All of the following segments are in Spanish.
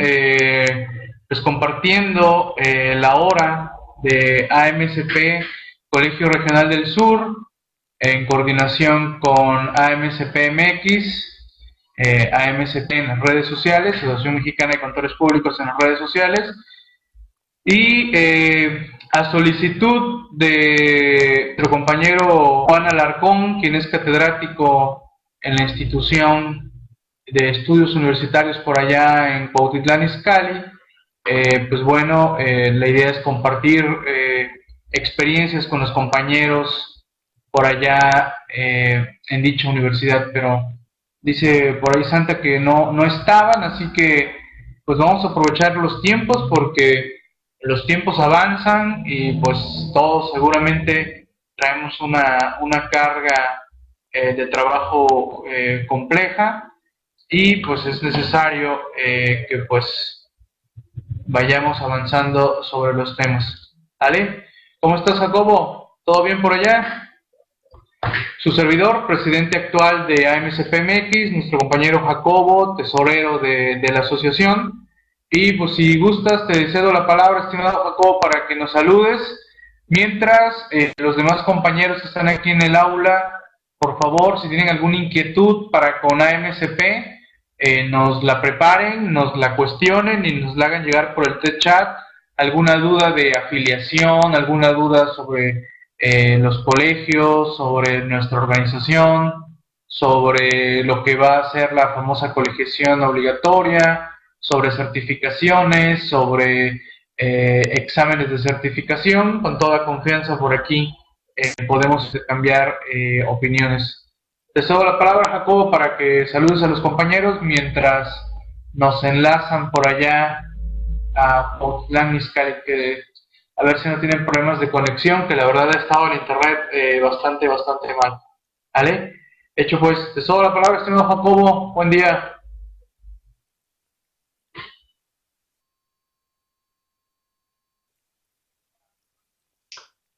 eh, pues compartiendo eh, la hora de AMCP Colegio Regional del Sur en coordinación con AMCP MX, eh, AMCP en las redes sociales, Asociación Mexicana de Contadores Públicos en las redes sociales, y a solicitud de nuestro compañero Juan Alarcón, quien es catedrático en la institución de estudios universitarios por allá en Cuautitlán Izcalli, eh, pues bueno, eh, la idea es compartir eh, experiencias con los compañeros por allá en dicha universidad, pero dice por ahí Santa que no, no estaban, así que pues vamos a aprovechar los tiempos porque los tiempos avanzan y pues todos seguramente traemos una, una carga eh, de trabajo eh, compleja y pues es necesario eh, que pues vayamos avanzando sobre los temas. ¿Vale? ¿Cómo estás Jacobo? ¿Todo bien por allá? Su servidor, presidente actual de AMCPMX, nuestro compañero Jacobo, tesorero de, de la asociación, y pues si gustas, te cedo la palabra, estimado Jacobo, para que nos saludes. Mientras eh, los demás compañeros están aquí en el aula, por favor, si tienen alguna inquietud para con AMCP, eh, nos la preparen, nos la cuestionen y nos la hagan llegar por el chat. Alguna duda de afiliación, alguna duda sobre eh, los colegios, sobre nuestra organización, sobre lo que va a ser la famosa colegiación obligatoria, sobre certificaciones, sobre eh, exámenes de certificación. Con toda confianza por aquí eh, podemos cambiar eh, opiniones. Te cedo la palabra, Jacobo, para que saludes a los compañeros mientras nos enlazan por allá a Potlán, que a ver si no tienen problemas de conexión, que la verdad ha estado el internet bastante, bastante mal. ¿Vale? Hecho pues, te cedo la palabra, estimado Jacobo, buen día.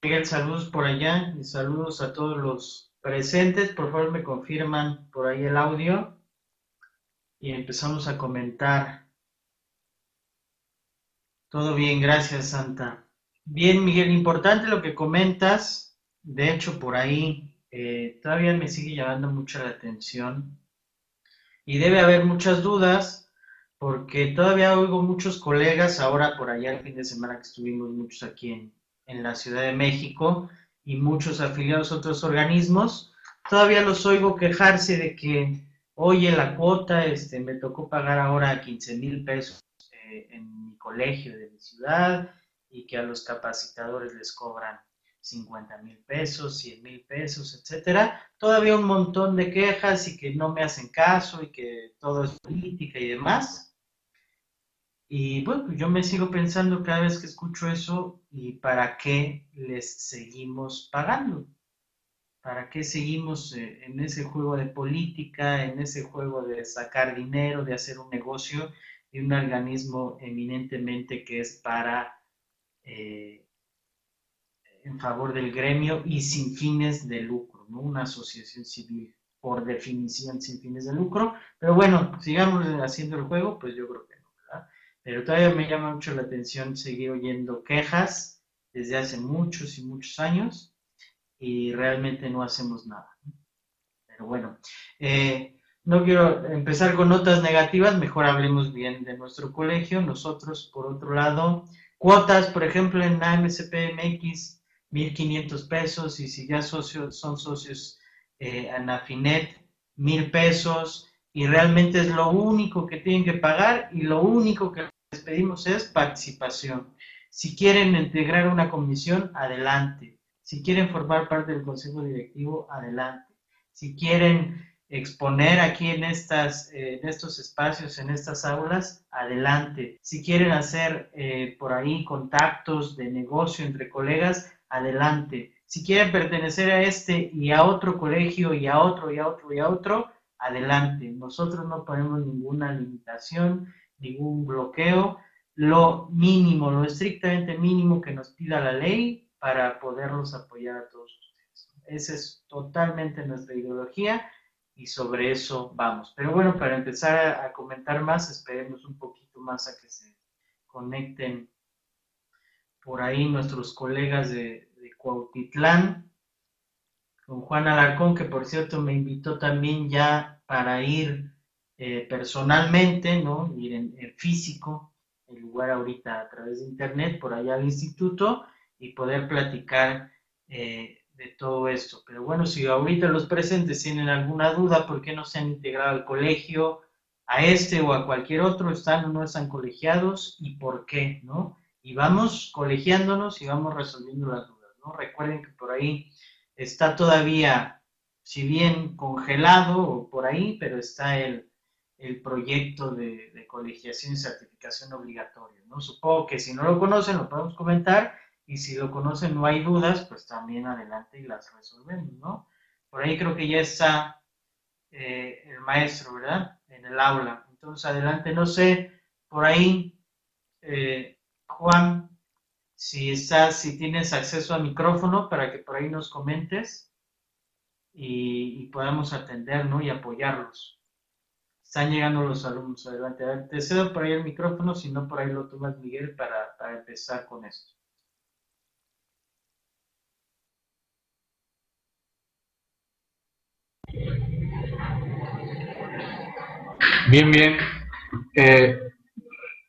Miguel, saludos por allá y saludos a todos los presentes. Por favor, me confirman por ahí el audio y empezamos a comentar. Todo bien, gracias, Santa. Bien, Miguel, importante lo que comentas. De hecho, por ahí eh, todavía me sigue llamando mucho la atención y debe haber muchas dudas porque todavía oigo muchos colegas ahora por allá el fin de semana que estuvimos muchos aquí en, en la Ciudad de México y muchos afiliados a otros organismos, todavía los oigo quejarse de que, oye, la cuota, este, me tocó pagar ahora 15 mil pesos eh, en mi colegio de mi ciudad y que a los capacitadores les cobran 50 mil pesos, 100 mil pesos, etcétera. Todavía un montón de quejas y que no me hacen caso y que todo es política y demás. Y bueno, yo me sigo pensando cada vez que escucho eso, ¿y para qué les seguimos pagando? ¿Para qué seguimos eh, en ese juego de política, en ese juego de sacar dinero, de hacer un negocio y un organismo eminentemente que es para, eh, en favor del gremio y sin fines de lucro, ¿no? Una asociación civil, por definición, sin fines de lucro. Pero bueno, sigamos haciendo el juego, pues yo creo que pero todavía me llama mucho la atención seguir oyendo quejas desde hace muchos y muchos años y realmente no hacemos nada. Pero bueno, eh, no quiero empezar con notas negativas, mejor hablemos bien de nuestro colegio. Nosotros, por otro lado, cuotas, por ejemplo, en AMCP MX, 1.500 pesos, y si ya socios, son socios eh, en Afinet, 1.000 pesos, y realmente es lo único que tienen que pagar y lo único que pedimos es participación. Si quieren integrar una comisión, adelante. Si quieren formar parte del consejo directivo, adelante. Si quieren exponer aquí en, estas, eh, en estos espacios, en estas aulas, adelante. Si quieren hacer eh, por ahí contactos de negocio entre colegas, adelante. Si quieren pertenecer a este y a otro colegio y a otro y a otro y a otro, adelante. Nosotros no ponemos ninguna limitación, ningún bloqueo. Lo mínimo, lo estrictamente mínimo que nos pida la ley para poderlos apoyar a todos ustedes. Esa es totalmente nuestra ideología y sobre eso vamos. Pero bueno, para empezar a, comentar más, esperemos un poquito más a que se conecten por ahí nuestros colegas de, de Cuautitlán, con Juan Alarcón, que por cierto me invitó también ya para ir eh, personalmente, ¿no? Ir en, físico, el lugar ahorita a través de internet, por allá al instituto, y poder platicar eh, de todo esto. Pero bueno, si ahorita los presentes tienen alguna duda, ¿por qué no se han integrado al colegio, a este o a cualquier otro, están o no están colegiados y por qué, ¿no? Y vamos colegiándonos y vamos resolviendo las dudas, ¿no? Recuerden que por ahí está todavía, si bien congelado o por ahí, pero está el, proyecto de, colegiación y certificación obligatoria, ¿no? Supongo que si no lo conocen lo podemos comentar y si lo conocen no hay dudas, pues también adelante y las resolvemos, ¿no? Por ahí creo que ya está eh, el maestro, ¿verdad? En el aula. Entonces, adelante, no sé, por ahí, eh, Juan, si estás, si tienes acceso al micrófono para que por ahí nos comentes y, podamos atender, ¿no? Y apoyarlos. Están llegando los alumnos, adelante. te cedo por ahí el micrófono, si no por ahí lo tomas Miguel para empezar con esto. Bien, bien. Eh,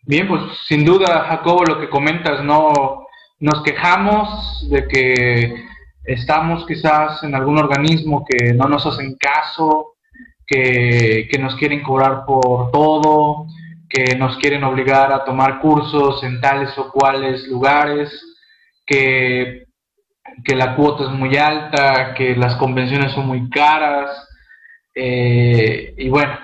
bien, pues sin duda, Jacobo, lo que comentas, no nos quejamos de que estamos quizás en algún organismo que no nos hacen caso, que, que nos quieren cobrar por todo, que nos quieren obligar a tomar cursos en tales o cuales lugares, que, que la cuota es muy alta, que las convenciones son muy caras. Eh, y bueno,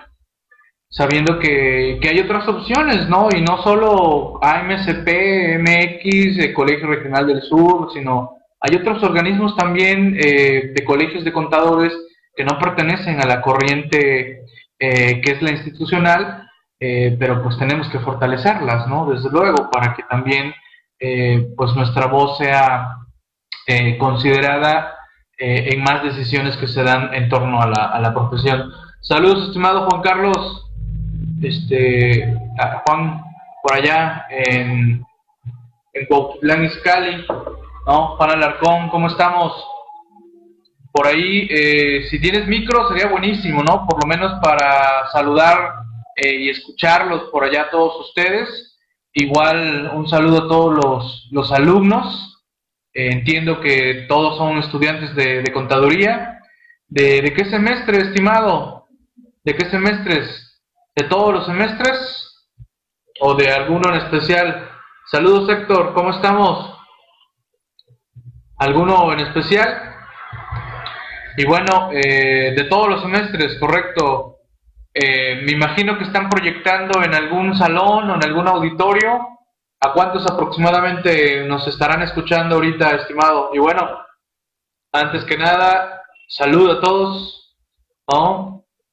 sabiendo que, hay otras opciones, ¿no? Y no solo AMSP, MX, el Colegio Regional del Sur, sino hay otros organismos también eh, de colegios de contadores que no pertenecen a la corriente eh, que es la institucional, eh, pero pues tenemos que fortalecerlas, ¿no? Desde luego, para que también pues nuestra voz sea considerada en más decisiones que se dan en torno a la, a la profesión. Saludos, estimado Juan Carlos este, Juan por allá en, en Cuauhtlán Izcalli, ¿no? Juan Alarcón, ¿cómo estamos? Por ahí, eh, si tienes micro, sería buenísimo, ¿no? Por lo menos para saludar eh, y escucharlos por allá todos ustedes. Igual un saludo a todos los, los alumnos. Eh, entiendo que todos son estudiantes de, contaduría. ¿De, ¿De qué semestre, estimado? ¿De qué semestres? de todos los semestres o de alguno en especial. Saludos Héctor, ¿cómo estamos? ¿Alguno en especial? Y bueno, eh, de todos los semestres, correcto. Eh, me imagino que están proyectando en algún salón o en algún auditorio. ¿A cuántos aproximadamente nos estarán escuchando ahorita, estimado? Y bueno, antes que nada, saludo a todos.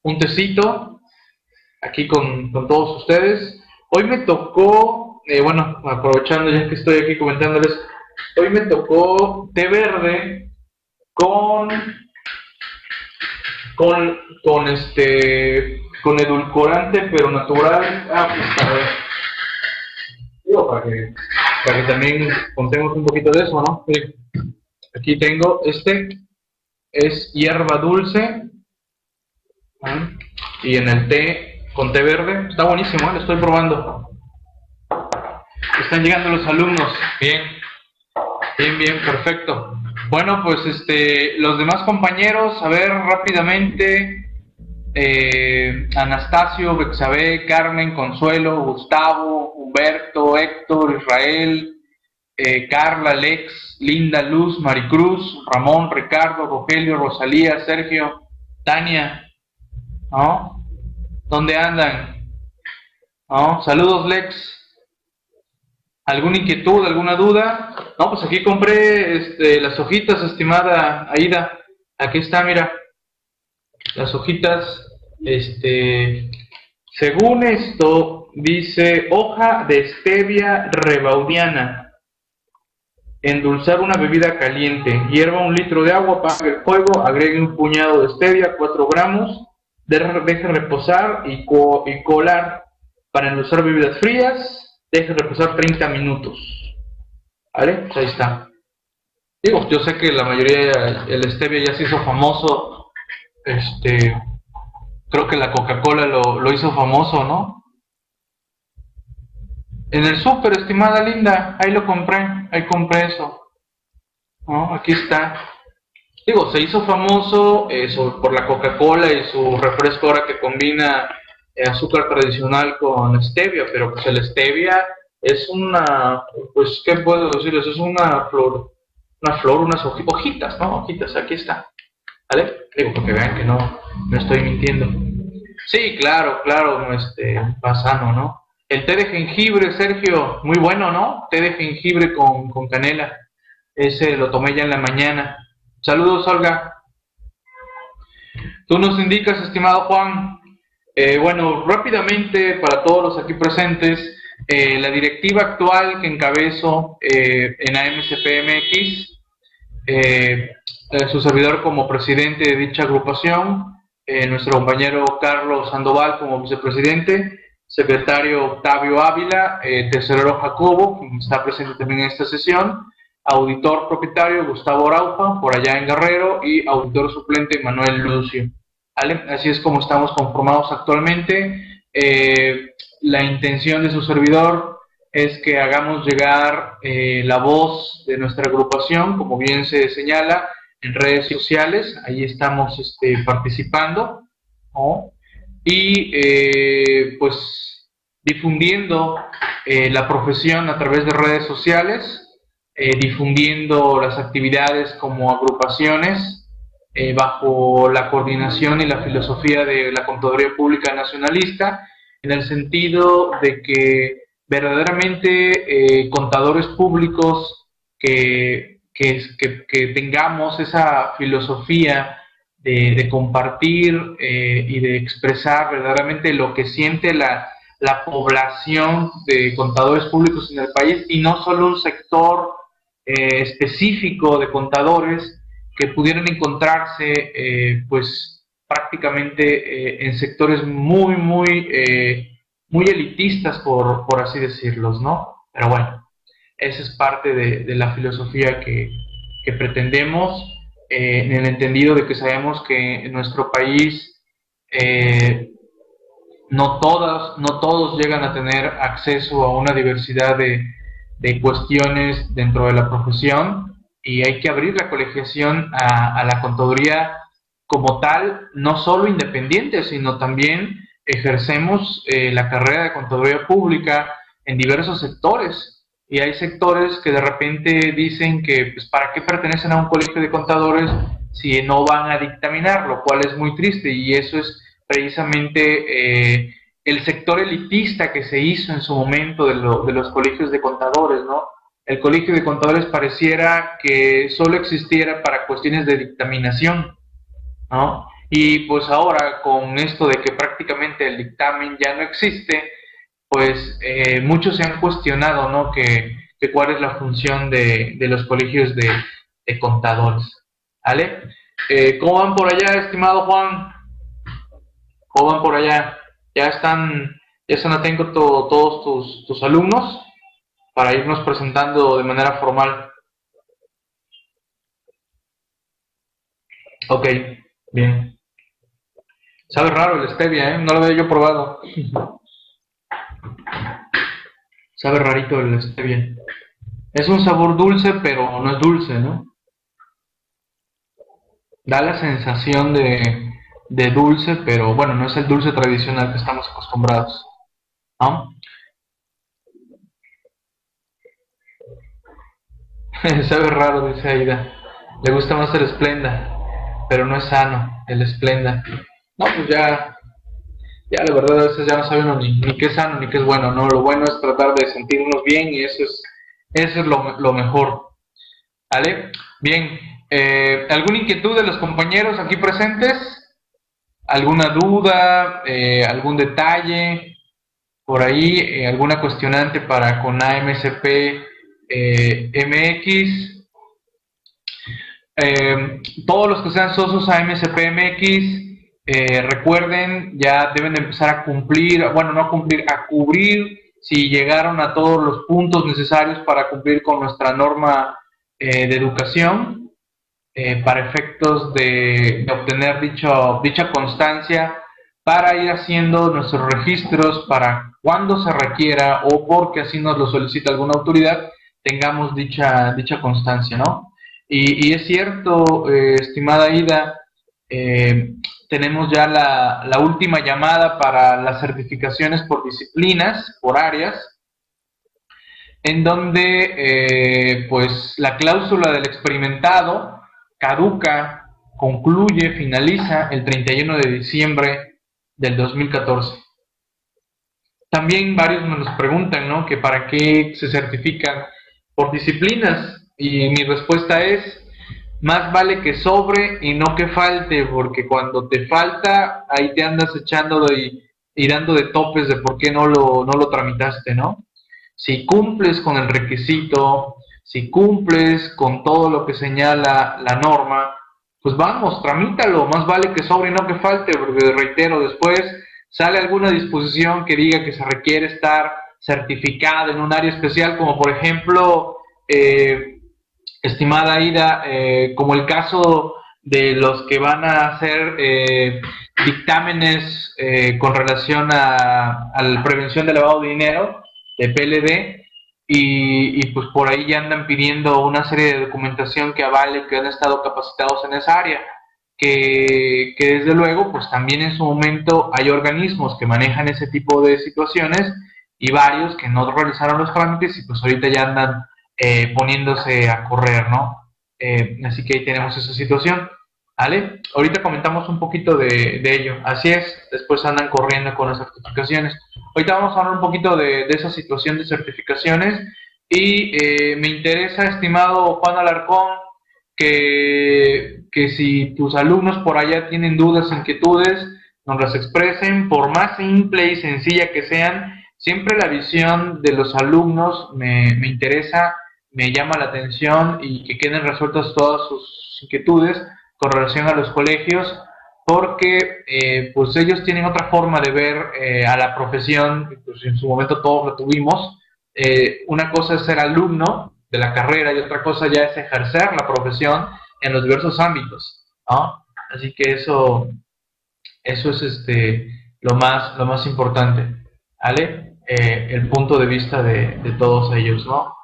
Un tecito aquí con, todos ustedes. Hoy me tocó, eh, bueno, aprovechando ya que estoy aquí comentándoles, hoy me tocó té verde con, con, con este, con edulcorante, pero natural. Ah, pues a ver. Digo, para que, para que también contemos un poquito de eso, ¿no? Aquí tengo este, es hierba dulce, ¿ah? y en el té con té verde. Está buenísimo, ¿eh? lo estoy probando. Están llegando los alumnos. Bien, bien, bien, perfecto. Bueno, pues este, los demás compañeros, a ver rápidamente. Eh, Anastasio, Bexabé, Carmen, Consuelo, Gustavo, Humberto, Héctor, Israel, eh, Carla, Alex, Linda, Luz, Maricruz, Ramón, Ricardo, Rogelio, Rosalía, Sergio, Tania, ¿no? ¿Dónde andan? ¿No? Saludos, Lex. ¿Alguna inquietud, alguna duda? No, pues aquí compré este, las hojitas, estimada Aida. Aquí está, mira. Las hojitas, este, según esto, dice hoja de stevia rebaudiana. Endulzar una bebida caliente. Hierva un litro de agua, apague el fuego, agregue un puñado de stevia, 4 gramos deje reposar y, y colar Para endulzar bebidas frías, deje reposar 30 minutos. ¿Vale? Ahí está. Digo, yo sé que la mayoría, el stevia ya se hizo famoso. Este, creo que la Coca-Cola lo, lo hizo famoso, ¿no? En el súper, estimada linda, ahí lo compré, ahí compré eso. Aquí está. Digo, se hizo famoso eso, por la Coca-Cola y su refresco ahora que combina eh, azúcar tradicional con stevia, pero pues el stevia es una, pues, ¿qué puedo decirles? Es una flor, una flor, unas hojitas, ¿no? Hojitas, aquí está. ¿Vale? Digo, porque vean que no, no estoy mintiendo. Sí, claro, claro, este, va sano, ¿no? El té de jengibre, Sergio, muy bueno, ¿no? Té de jengibre con, con canela. Ese lo tomé ya en la mañana. Saludos, Olga. Tú nos indicas, estimado Juan. Eh, bueno, rápidamente para todos los aquí presentes, eh, la directiva actual que encabezo eh, en AMCPMX, su servidor como presidente de dicha agrupación, nuestro compañero Carlos Sandoval como vicepresidente, secretario Octavio Ávila, tesorero Jacobo, quien está presente también en esta sesión, auditor propietario Gustavo Arauja, por allá en Guerrero, y auditor suplente Manuel Lucio. Así es como estamos conformados actualmente. Eh, la intención de su servidor es que hagamos llegar eh, la voz de nuestra agrupación, como bien se señala, en redes sociales, ahí estamos este, participando, y eh, pues difundiendo la profesión a través de redes sociales, difundiendo las actividades como agrupaciones eh, bajo la coordinación y la filosofía de la Contaduría Pública Nacionalista, en el sentido de que verdaderamente eh, contadores públicos que, que, tengamos esa filosofía de, compartir y de expresar verdaderamente lo que siente la, la población de contadores públicos en el país y no solo un sector eh, específico de contadores que pudieran encontrarse eh, pues prácticamente eh, en sectores muy, muy, muy elitistas, por, por así decirlos, ¿no? Pero bueno, esa es parte de, de la filosofía que, que pretendemos, en el entendido de que sabemos que en nuestro país no, todas, no todos llegan a tener acceso a una diversidad de, de cuestiones dentro de la profesión y hay que abrir la colegiación a, la contaduría como tal, no solo independiente, sino también ejercemos eh, la carrera de contaduría pública en diversos sectores. Y hay sectores que de repente dicen que, pues, ¿para qué pertenecen a un colegio de contadores si no van a dictaminar? Lo cual es muy triste y eso es precisamente eh, el sector elitista que se hizo en su momento de, los colegios de contadores, ¿no? El colegio de contadores pareciera que solo existiera para cuestiones de dictaminación, ¿no? Y pues ahora con esto de que prácticamente el dictamen ya no existe, pues eh, muchos se han cuestionado, ¿no? Que, cuál es la función de, los colegios de, contadores, ¿vale? Eh, ¿Cómo van por allá, estimado Juan? ¿Cómo van por allá? ya están, ya están atentos todos tus, tus alumnos para irnos presentando de manera formal. Ok, bien. Sabe raro el stevia, ¿eh? No lo había yo probado. Sabe rarito el stevia. Es un sabor dulce, pero no es dulce, ¿no? Da la sensación de, de dulce, pero bueno, no es el dulce tradicional que estamos acostumbrados. ¿no? Sabe raro, dice Aida. Le gusta más el esplenda, pero no es sano el esplenda. No, pues ya, ya la verdad a veces ya no sabe uno ni, ni qué es sano ni qué es bueno, ¿no? Lo bueno es tratar de sentirnos bien y eso es, eso es lo, lo mejor. ¿Vale? Bien, eh, ¿alguna inquietud de los compañeros aquí presentes? alguna duda, eh, algún detalle por ahí, eh, alguna cuestionante para con AMCP eh, MX. todos los que sean socios AMCP MX eh, recuerden, ya deben empezar a cumplir, bueno, no a cumplir, a cubrir si llegaron a todos los puntos necesarios para cumplir con nuestra norma eh, de educación eh, para efectos de, obtener dicho, dicha constancia para ir haciendo nuestros registros para cuando se requiera o porque así nos lo solicita alguna autoridad, tengamos dicha, dicha constancia, ¿no? Y, es cierto, estimada Ida, eh, tenemos ya la, última llamada para las certificaciones por disciplinas, por áreas, en donde eh, pues la cláusula del experimentado caduca, concluye, finaliza el 31 de diciembre del 2014. También varios nos preguntan, ¿no? Que para qué se certifican por disciplinas y mi respuesta es más vale que sobre y no que falte, porque cuando te falta, ahí te andas echando y, dando de topes de por qué no lo, no lo tramitaste, ¿no? Si cumples con el requisito, si cumples con todo lo que señala la norma, pues vamos, tramítalo, más vale que sobre y no que falte, porque reitero, después sale alguna disposición que diga que se requiere estar certificado en un área especial, como por ejemplo, eh, estimada Ida, eh, como el caso de los que van a hacer eh, dictámenes eh, con relación a, la prevención de lavado de dinero, de PLD, y, pues por ahí ya andan pidiendo una serie de documentación que avale que han estado capacitados en esa área, que, que desde luego pues también en su momento hay organismos que manejan ese tipo de situaciones y varios que no realizaron los trámites y pues ahorita ya andan eh, poniéndose a correr, ¿no? Eh, así que ahí tenemos esa situación. ¿Vale? Ahorita comentamos un poquito de, ello. Así es, después andan corriendo con las certificaciones. Ahorita vamos a hablar un poquito de, esa situación de certificaciones y eh, me interesa, estimado Juan Alarcón, que, que si tus alumnos por allá tienen dudas, inquietudes, nos las expresen, por más simple y sencilla que sean, siempre la visión de los alumnos me, me interesa me llama la atención y que queden resueltas todas sus inquietudes con relación a los colegios, porque eh, pues ellos tienen otra forma de ver eh, a la profesión, pues en su momento todos lo tuvimos. Eh, una cosa es ser alumno de la carrera y otra cosa ya es ejercer la profesión en los diversos ámbitos, Así que eso, eso es este, lo, más, lo más importante, ¿vale? El punto de vista de, todos ellos, ¿no?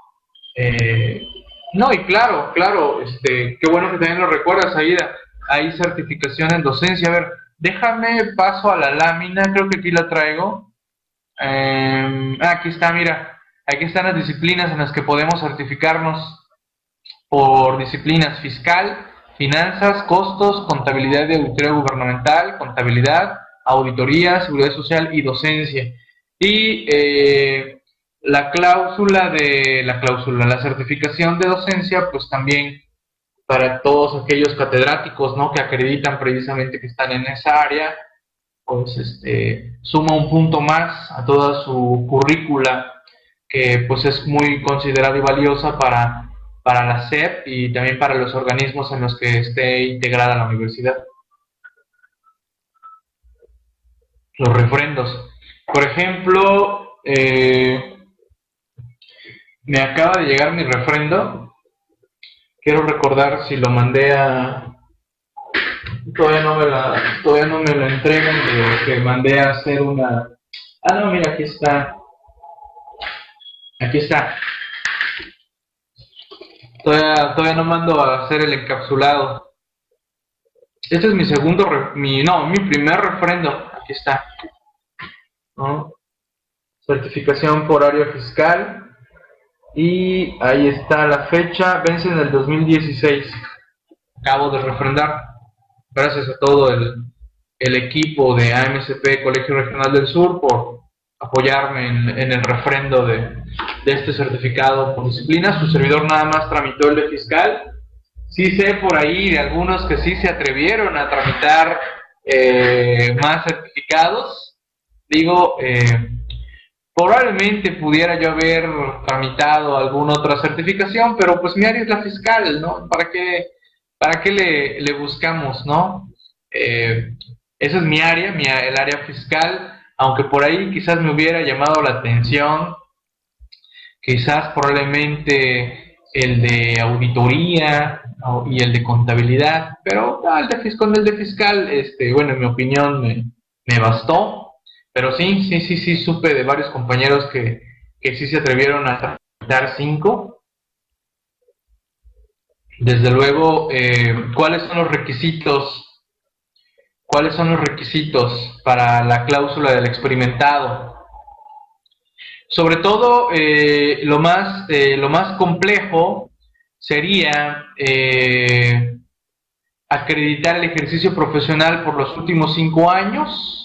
Eh, no, y claro, claro, este, qué bueno que también lo recuerdas, Aida. Hay certificación en docencia. A ver, déjame paso a la lámina, creo que aquí la traigo. Ah, aquí está, mira. Aquí están las disciplinas en las que podemos certificarnos por disciplinas fiscal, finanzas, costos, contabilidad de auditoría gubernamental, contabilidad, auditoría, seguridad social y docencia. Y eh, la cláusula de la cláusula, la certificación de docencia, pues también para todos aquellos catedráticos, ¿no? Que acreditan precisamente que están en esa área, pues este, suma un punto más a toda su currícula, que pues es muy considerada y valiosa para, para la SEP y también para los organismos en los que esté integrada la universidad. Los refrendos. Por ejemplo, eh, me acaba de llegar mi refrendo. Quiero recordar si lo mandé a... Todavía no me, la, todavía no me lo entregan de que mandé a hacer una... Ah, no, mira, aquí está. Aquí está. Todavía, todavía no mando a hacer el encapsulado. Este es mi segundo, mi, no, mi primer refrendo. Aquí está. Certificación por área fiscal y ahí está la fecha, vence en el 2016. Acabo de refrendar. Gracias a todo el, equipo de AMCP Colegio Regional del Sur por apoyarme en, el refrendo de, este certificado por disciplina. Su servidor nada más tramitó el de fiscal. Sí sé por ahí de algunos que sí se atrevieron a tramitar eh, más certificados. Digo, eh, Probablemente pudiera yo haber tramitado alguna otra certificación, pero pues mi área es la fiscal, ¿no? ¿Para qué, para qué le, buscamos, no? Eh, esa es mi área, mi, el área fiscal, aunque por ahí quizás me hubiera llamado la atención, quizás probablemente el de auditoría y el de contabilidad, pero ah, el de fiscal, el de fiscal, este, bueno, en mi opinión me, me bastó, pero sí, sí, sí, sí, supe de varios compañeros que, que sí se atrevieron a dar cinco. Desde luego, eh, ¿cuáles son los requisitos? ¿Cuáles son los requisitos para la cláusula del experimentado? Sobre todo, eh, lo, más, eh, lo más complejo sería acreditar el ejercicio profesional por los últimos cinco años.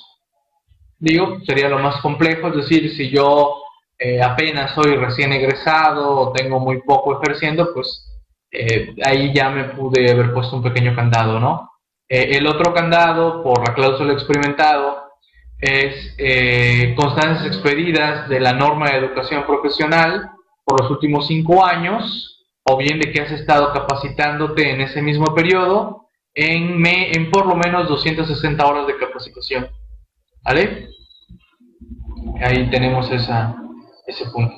Digo, sería lo más complejo, es decir, si yo eh, apenas soy recién egresado o tengo muy poco ejerciendo, pues eh, ahí ya me pude haber puesto un pequeño candado, ¿no? Eh, el otro candado, por la cláusula experimentado, es constancias expedidas de la norma de educación profesional por los últimos cinco años, o bien de que has estado capacitándote en ese mismo periodo en, me, en por lo menos 260 horas de capacitación. ¿Vale? Ahí tenemos esa, ese punto.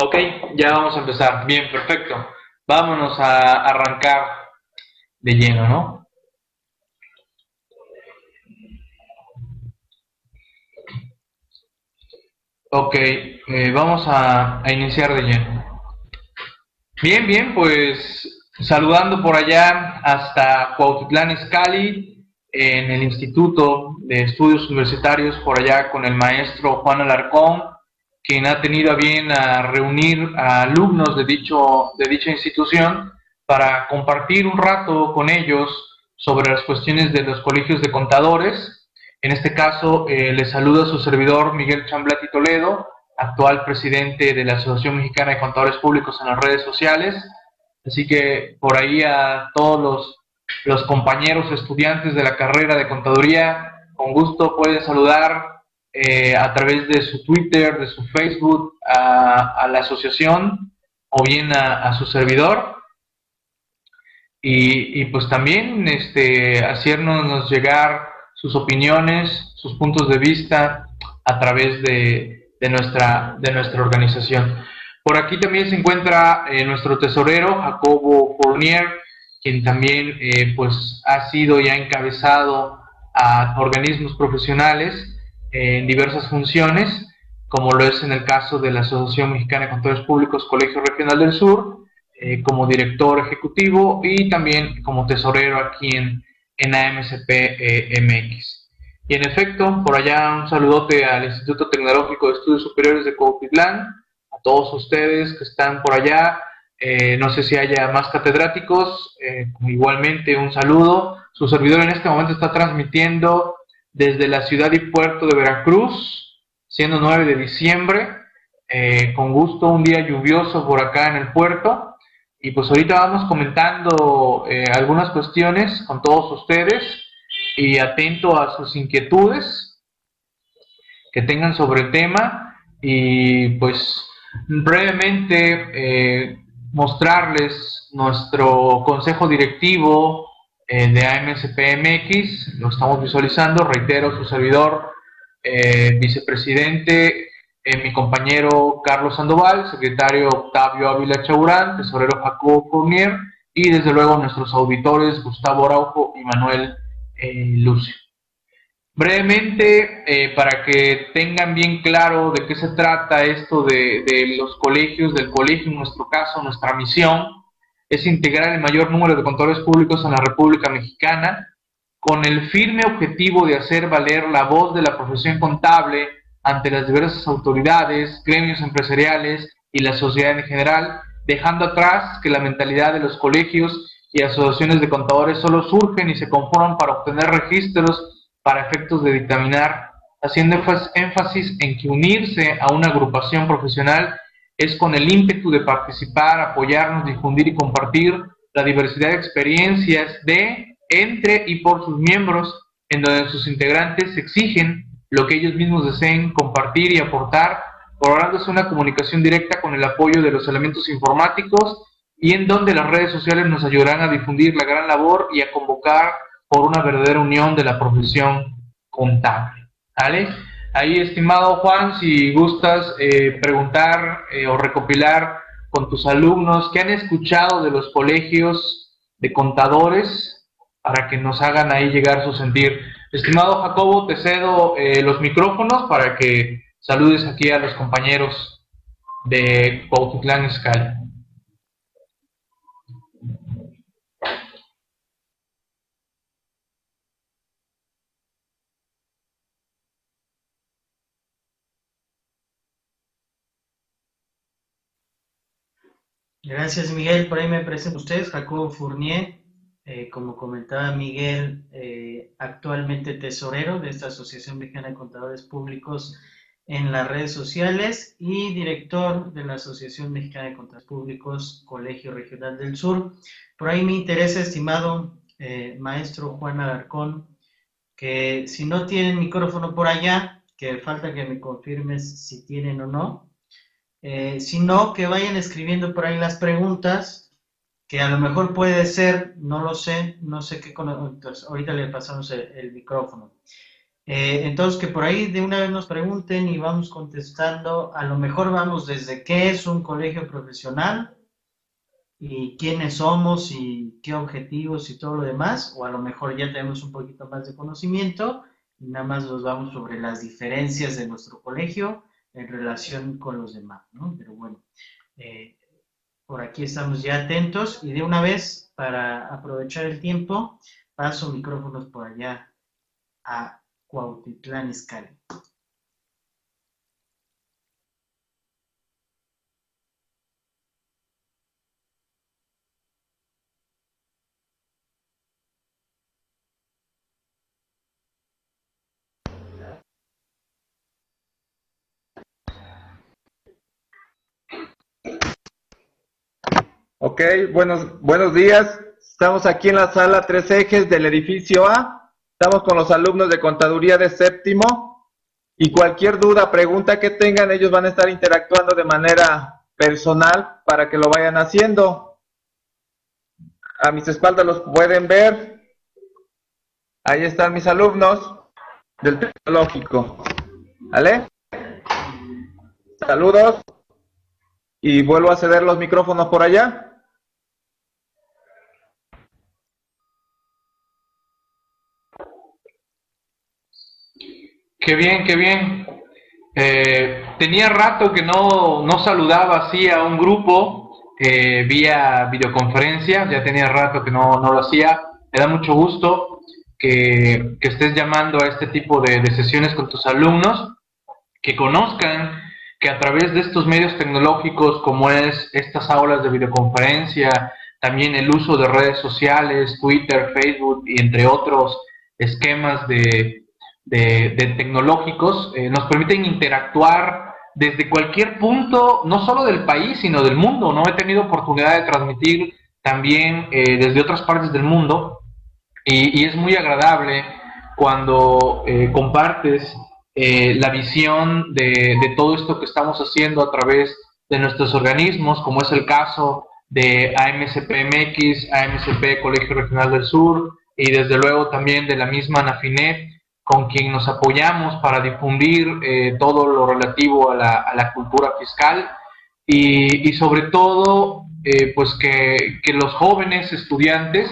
Ok, ya vamos a empezar. Bien, perfecto. Vámonos a arrancar de lleno, ¿no? Ok, eh, vamos a, a, iniciar de lleno. Bien, bien, pues saludando por allá hasta Cuautitlán Escali, en el Instituto de Estudios Universitarios por allá con el maestro Juan Alarcón, quien ha tenido a bien a reunir a alumnos de, dicho, de dicha institución para compartir un rato con ellos sobre las cuestiones de los colegios de contadores. En este caso, eh, le saluda su servidor Miguel Chamblati Toledo, actual presidente de la Asociación Mexicana de Contadores Públicos en las redes sociales. Así que por ahí a todos los los compañeros estudiantes de la carrera de contaduría, con gusto pueden saludar eh, a través de su Twitter, de su Facebook a, la asociación o bien a, su servidor. Y, pues también este, hacernos llegar sus opiniones, sus puntos de vista a través de, nuestra, de nuestra organización. Por aquí también se encuentra eh, nuestro tesorero, Jacobo Fournier, quien también eh, pues ha sido y ha encabezado a organismos profesionales en diversas funciones, como lo es en el caso de la Asociación Mexicana de Contadores Públicos Colegio Regional del Sur, eh, como director ejecutivo y también como tesorero aquí en, en AMCP eh, MX. Y en efecto, por allá un saludote al Instituto Tecnológico de Estudios Superiores de Cuautitlán, a todos ustedes que están por allá, eh, no sé si haya más catedráticos. Eh, igualmente, un saludo. Su servidor en este momento está transmitiendo desde la ciudad y puerto de Veracruz, siendo 9 de diciembre. Eh, con gusto, un día lluvioso por acá en el puerto. Y pues ahorita vamos comentando algunas cuestiones con todos ustedes y atento a sus inquietudes que tengan sobre el tema. Y pues brevemente mostrarles nuestro consejo directivo eh, de AMSPMX, lo estamos visualizando, reitero, su servidor, eh, vicepresidente, eh, mi compañero Carlos Sandoval, secretario Octavio Ávila Chaurán, tesorero Jacobo Fournier y desde luego nuestros auditores Gustavo Araujo y Manuel Lucio. Brevemente, eh, para que tengan bien claro de qué se trata esto de, los colegios, del colegio, en nuestro caso, nuestra misión es integrar el mayor número de contadores públicos en la República Mexicana con el firme objetivo de hacer valer la voz de la profesión contable ante las diversas autoridades, gremios empresariales y la sociedad en general, dejando atrás que la mentalidad de los colegios y asociaciones de contadores solo surgen y se conforman para obtener registros para efectos de dictaminar, haciendo énfasis en que unirse a una agrupación profesional es con el ímpetu de participar, apoyarnos, difundir y compartir la diversidad de experiencias de, entre y por sus miembros, en donde sus integrantes exigen lo que ellos mismos deseen compartir y aportar, lográndose una comunicación directa con el apoyo de los elementos informáticos y en donde las redes sociales nos ayudarán a difundir la gran labor y a convocar por una verdadera unión de la profesión contable. ¿Vale? Ahí, estimado Juan, si gustas eh, preguntar eh, o recopilar con tus alumnos qué han escuchado de los colegios de contadores para que nos hagan ahí llegar su sentir. Estimado Jacobo, te cedo eh, los micrófonos para que saludes aquí a los compañeros de Cuautitlán Escala. Gracias, Miguel. Por ahí me presento ustedes, Jacobo Fournier, eh, como comentaba Miguel, eh, actualmente tesorero de esta Asociación Mexicana de Contadores Públicos en las redes sociales y director de la Asociación Mexicana de Contadores Públicos, Colegio Regional del Sur. Por ahí me interesa, estimado eh, maestro Juan Alarcón, que si no tienen micrófono por allá, que falta que me confirmes si tienen o no, eh, sino que vayan escribiendo por ahí las preguntas, que a lo mejor puede ser, no lo sé, no sé qué, entonces, ahorita le pasamos el, micrófono. Eh, entonces, que por ahí de una vez nos pregunten y vamos contestando, a lo mejor vamos desde qué es un colegio profesional y quiénes somos y qué objetivos y todo lo demás, o a lo mejor ya tenemos un poquito más de conocimiento y nada más nos vamos sobre las diferencias de nuestro colegio en relación con los demás, ¿no? Pero bueno, eh, por aquí estamos ya atentos y de una vez, para aprovechar el tiempo, paso micrófonos por allá a Cuautitlán Escali. Ok, buenos, buenos días. Estamos aquí en la sala Tres Ejes del edificio A. Estamos con los alumnos de Contaduría de Séptimo. Y cualquier duda, pregunta que tengan, ellos van a estar interactuando de manera personal para que lo vayan haciendo. A mis espaldas los pueden ver. Ahí están mis alumnos del tecnológico. ¿Vale? Saludos. Y vuelvo a ceder los micrófonos por allá. Qué bien, qué bien. Eh, tenía rato que no, no, saludaba así a un grupo eh, vía videoconferencia, ya tenía rato que no, no, lo hacía. Me da mucho gusto que, que estés llamando a este tipo de, de, sesiones con tus alumnos, que conozcan que a través de estos medios tecnológicos como es estas aulas de videoconferencia, también el uso de redes sociales, Twitter, Facebook y entre otros esquemas de, de, tecnológicos eh, nos permiten interactuar desde cualquier punto, no solo del país, sino del mundo. No he tenido oportunidad de transmitir también eh, desde otras partes del mundo y, es muy agradable cuando eh, compartes la visión de, de, todo esto que estamos haciendo a través de nuestros organismos, como es el caso de AMCPMX, AMCP Colegio Regional del Sur y desde luego también de la misma ANAFINET, con quien nos apoyamos para difundir eh, todo lo relativo a la, cultura fiscal y, sobre todo eh, pues que, que, los jóvenes estudiantes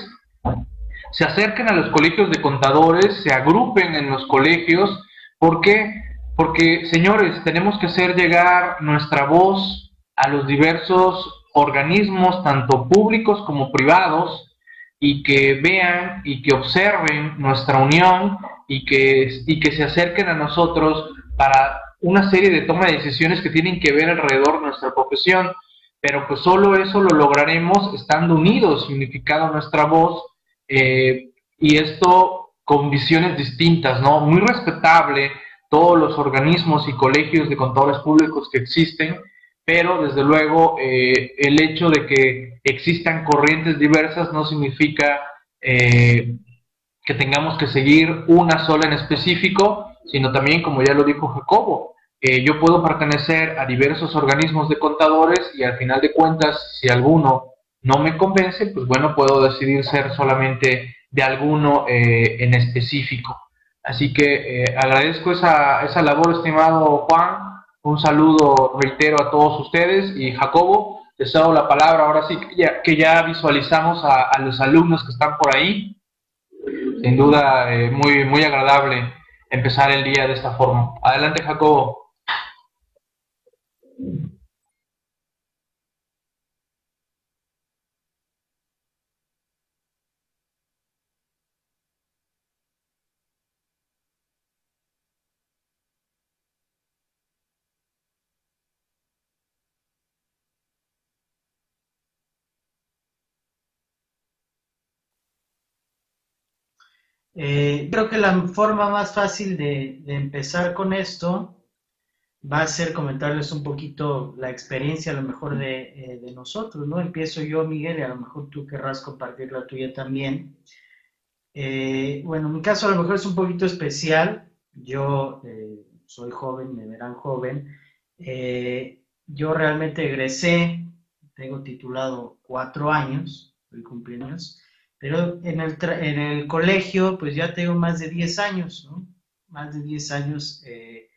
se acerquen a los colegios de contadores, se agrupen en los colegios, ¿por qué? Porque señores, tenemos que hacer llegar nuestra voz a los diversos organismos, tanto públicos como privados, y que vean y que observen nuestra unión y que, y que se acerquen a nosotros para una serie de toma de decisiones que tienen que ver alrededor de nuestra profesión, pero pues solo eso lo lograremos estando unidos y unificando nuestra voz eh, y esto con visiones distintas, ¿no? Muy respetable todos los organismos y colegios de contadores públicos que existen, pero desde luego eh, el hecho de que existan corrientes diversas no significa eh, que tengamos que seguir una sola en específico, sino también, como ya lo dijo Jacobo, eh, yo puedo pertenecer a diversos organismos de contadores y al final de cuentas, si alguno no me convence, pues bueno, puedo decidir ser solamente de alguno en específico. Así que agradezco esa, esa labor, estimado Juan. Un saludo, reitero, a todos ustedes y Jacobo, les hago la palabra ahora sí que ya, que ya visualizamos a, los alumnos que están por ahí. Sin duda, eh, muy, muy agradable empezar el día de esta forma. Adelante, Jacobo. Eh, creo que la forma más fácil de, empezar con esto va a ser comentarles un poquito la experiencia a lo mejor de, eh, nosotros, ¿no? Empiezo yo, Miguel, y a lo mejor tú querrás compartir la tuya también. Eh, bueno, mi caso a lo mejor es un poquito especial. Yo soy joven, me verán joven. yo realmente egresé, tengo titulado cuatro años, hoy cumpleaños. Pero en el, en el colegio, pues ya tengo más de 10 años, ¿no? Más de 10 años. Eh,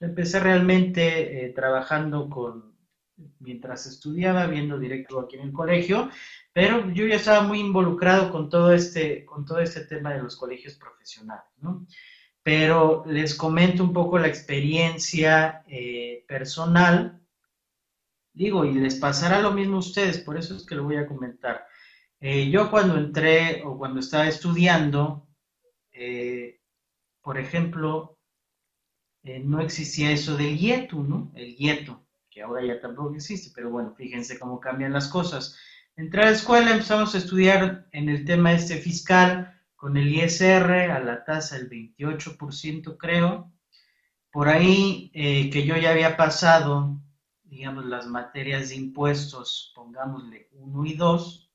empecé realmente eh, trabajando con, mientras estudiaba, viendo directo aquí en el colegio, pero yo ya estaba muy involucrado con todo este, con todo este tema de los colegios profesionales, ¿no? Pero les comento un poco la experiencia eh, personal, digo, y les pasará lo mismo a ustedes, por eso es que lo voy a comentar. Eh, yo cuando entré o cuando estaba estudiando, eh, por ejemplo, eh, no existía eso del YETU, ¿no? El YETU, que ahora ya tampoco existe, pero bueno, fíjense cómo cambian las cosas. Entré a la escuela, empezamos a estudiar en el tema este fiscal con el ISR a la tasa del 28%, creo. Por ahí que yo ya había pasado, digamos, las materias de impuestos, pongámosle 1 y 2,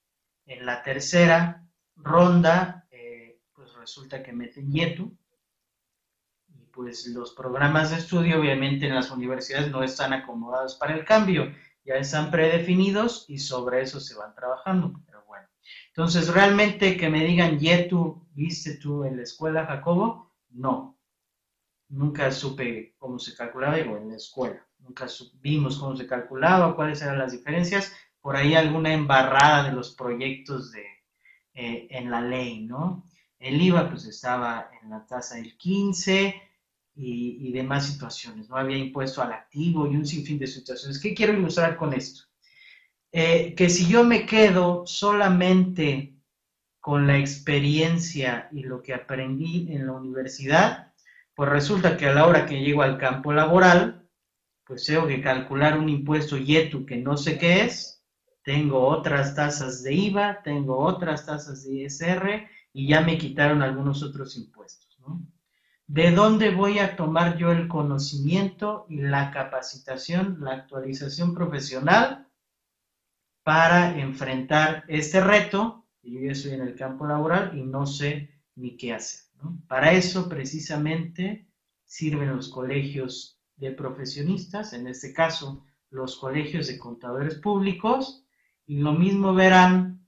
en la tercera ronda, eh, pues resulta que meten YETU. Y pues los programas de estudio, obviamente, en las universidades no están acomodados para el cambio. Ya están predefinidos y sobre eso se van trabajando. Pero bueno. Entonces, realmente que me digan YETU, ¿viste tú en la escuela, Jacobo? No. Nunca supe cómo se calculaba, digo, en la escuela. Nunca vimos cómo se calculaba, cuáles eran las diferencias por ahí alguna embarrada de los proyectos de, eh, en la ley, ¿no? El IVA pues estaba en la tasa del 15 y, demás situaciones, no había impuesto al activo y un sinfín de situaciones. ¿Qué quiero ilustrar con esto? Eh, que si yo me quedo solamente con la experiencia y lo que aprendí en la universidad, pues resulta que a la hora que llego al campo laboral, pues tengo que calcular un impuesto YETU que no sé qué es, tengo otras tasas de IVA, tengo otras tasas de ISR y ya me quitaron algunos otros impuestos. ¿De dónde voy a tomar yo el conocimiento y la capacitación, la actualización profesional para enfrentar este reto? Yo ya estoy en el campo laboral y no sé ni qué hacer. Para eso precisamente sirven los colegios de profesionistas, en este caso los colegios de contadores públicos, lo mismo verán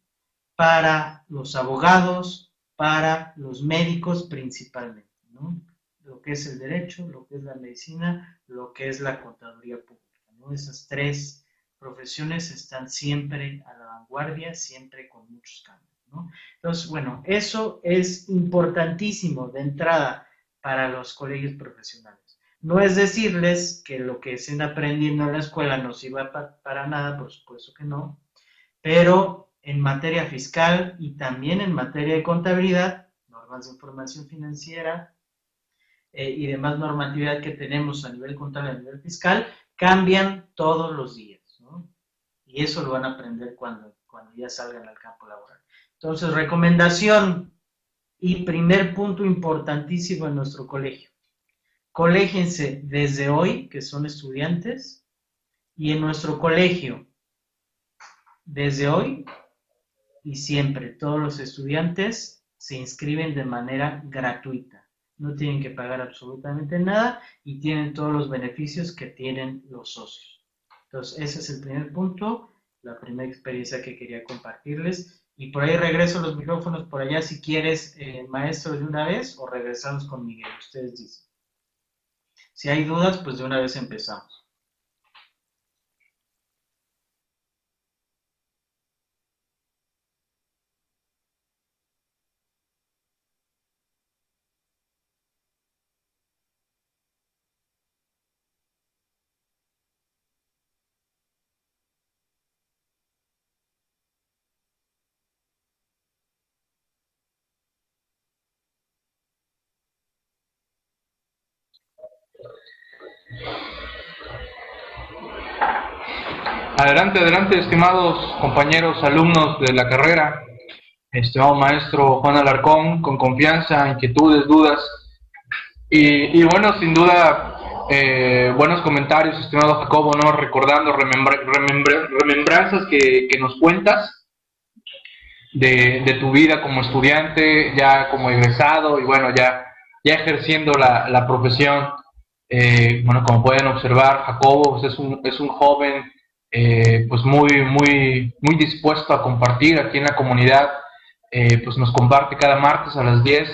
para los abogados, para los médicos principalmente, ¿no? Lo que es el derecho, lo que es la medicina, lo que es la contaduría pública, ¿no? Esas tres profesiones están siempre a la vanguardia, siempre con muchos cambios. Entonces, bueno, eso es importantísimo de entrada para los colegios profesionales. No es decirles que lo que estén aprendiendo en la escuela no sirva para nada, por supuesto que no, pero en materia fiscal y también en materia de contabilidad, normas de información financiera eh, y demás normatividad que tenemos a nivel contable, a nivel fiscal, cambian todos los días. ¿no? Y eso lo van a aprender cuando, cuando ya salgan al campo laboral. Entonces, recomendación y primer punto importantísimo en nuestro colegio. Colégense desde hoy, que son estudiantes, y en nuestro colegio, desde hoy y siempre, todos los estudiantes se inscriben de manera gratuita. No tienen que pagar absolutamente nada y tienen todos los beneficios que tienen los socios. Entonces, ese es el primer punto, la primera experiencia que quería compartirles Y por ahí regreso los micrófonos por allá si quieres, eh, maestro, de una vez o regresamos con Miguel. Ustedes dicen. Si hay dudas, pues de una vez empezamos. Adelante, adelante, estimados compañeros, alumnos de la carrera, estimado maestro Juan Alarcón, con confianza, inquietudes, dudas. Y, bueno, sin duda, eh, buenos comentarios, estimado Jacobo, ¿no? Recordando remembranzas que, nos cuentas de, tu vida como estudiante, ya como egresado y bueno, ya, ya ejerciendo la, profesión. Eh, bueno, como pueden observar, Jacobo pues, es, un, es un joven eh, pues muy, muy, muy dispuesto a compartir aquí en la comunidad, eh, pues nos comparte cada martes a las 10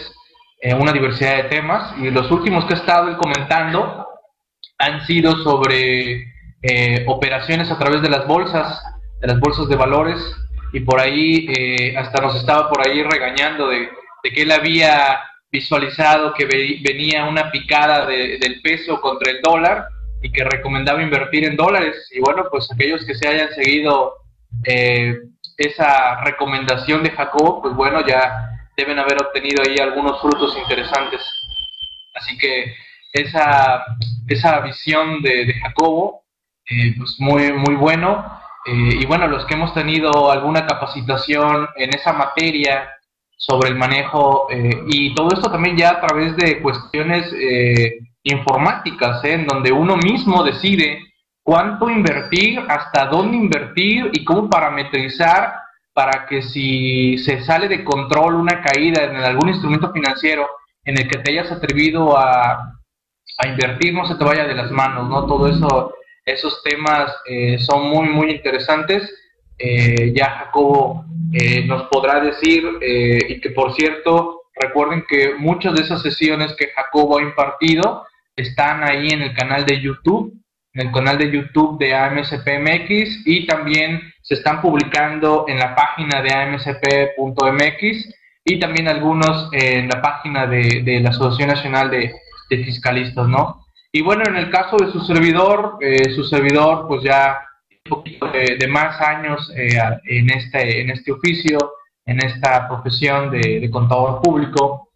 eh, una diversidad de temas. Y los últimos que he estado comentando han sido sobre operaciones a través de las bolsas, de las bolsas de valores. Y por ahí hasta nos estaba por ahí regañando de, que él había visualizado que venía una picada del peso contra el dólar y que recomendaba invertir en dólares. Y bueno, pues aquellos que se hayan seguido eh, esa recomendación de Jacob, pues bueno, ya deben haber obtenido ahí algunos frutos interesantes. Así que esa, esa visión de, Jacobo, eh, pues muy, muy bueno. Eh, y bueno, los que hemos tenido alguna capacitación en esa materia sobre el manejo, y todo esto también ya a través de cuestiones informáticas, ¿eh? en donde uno mismo decide cuánto invertir, hasta dónde invertir y cómo parametrizar para que si se sale de control una caída en algún instrumento financiero en el que te hayas atrevido a, invertir no se te vaya de las manos, ¿no? Todo eso, esos temas eh, son muy, muy interesantes. Eh, ya Jacobo nos podrá decir, y que por cierto, recuerden que muchas de esas sesiones que Jacobo ha impartido están ahí en el canal de YouTube, en el canal de YouTube de AMSPMX y también se están publicando en la página de amsp.mx y también algunos en la página de, la Asociación Nacional de, Fiscalistas, ¿no? Y bueno, en el caso de su servidor, eh, su servidor pues ya un poquito de, más años eh, en, este, en este oficio, en esta profesión de, de contador público,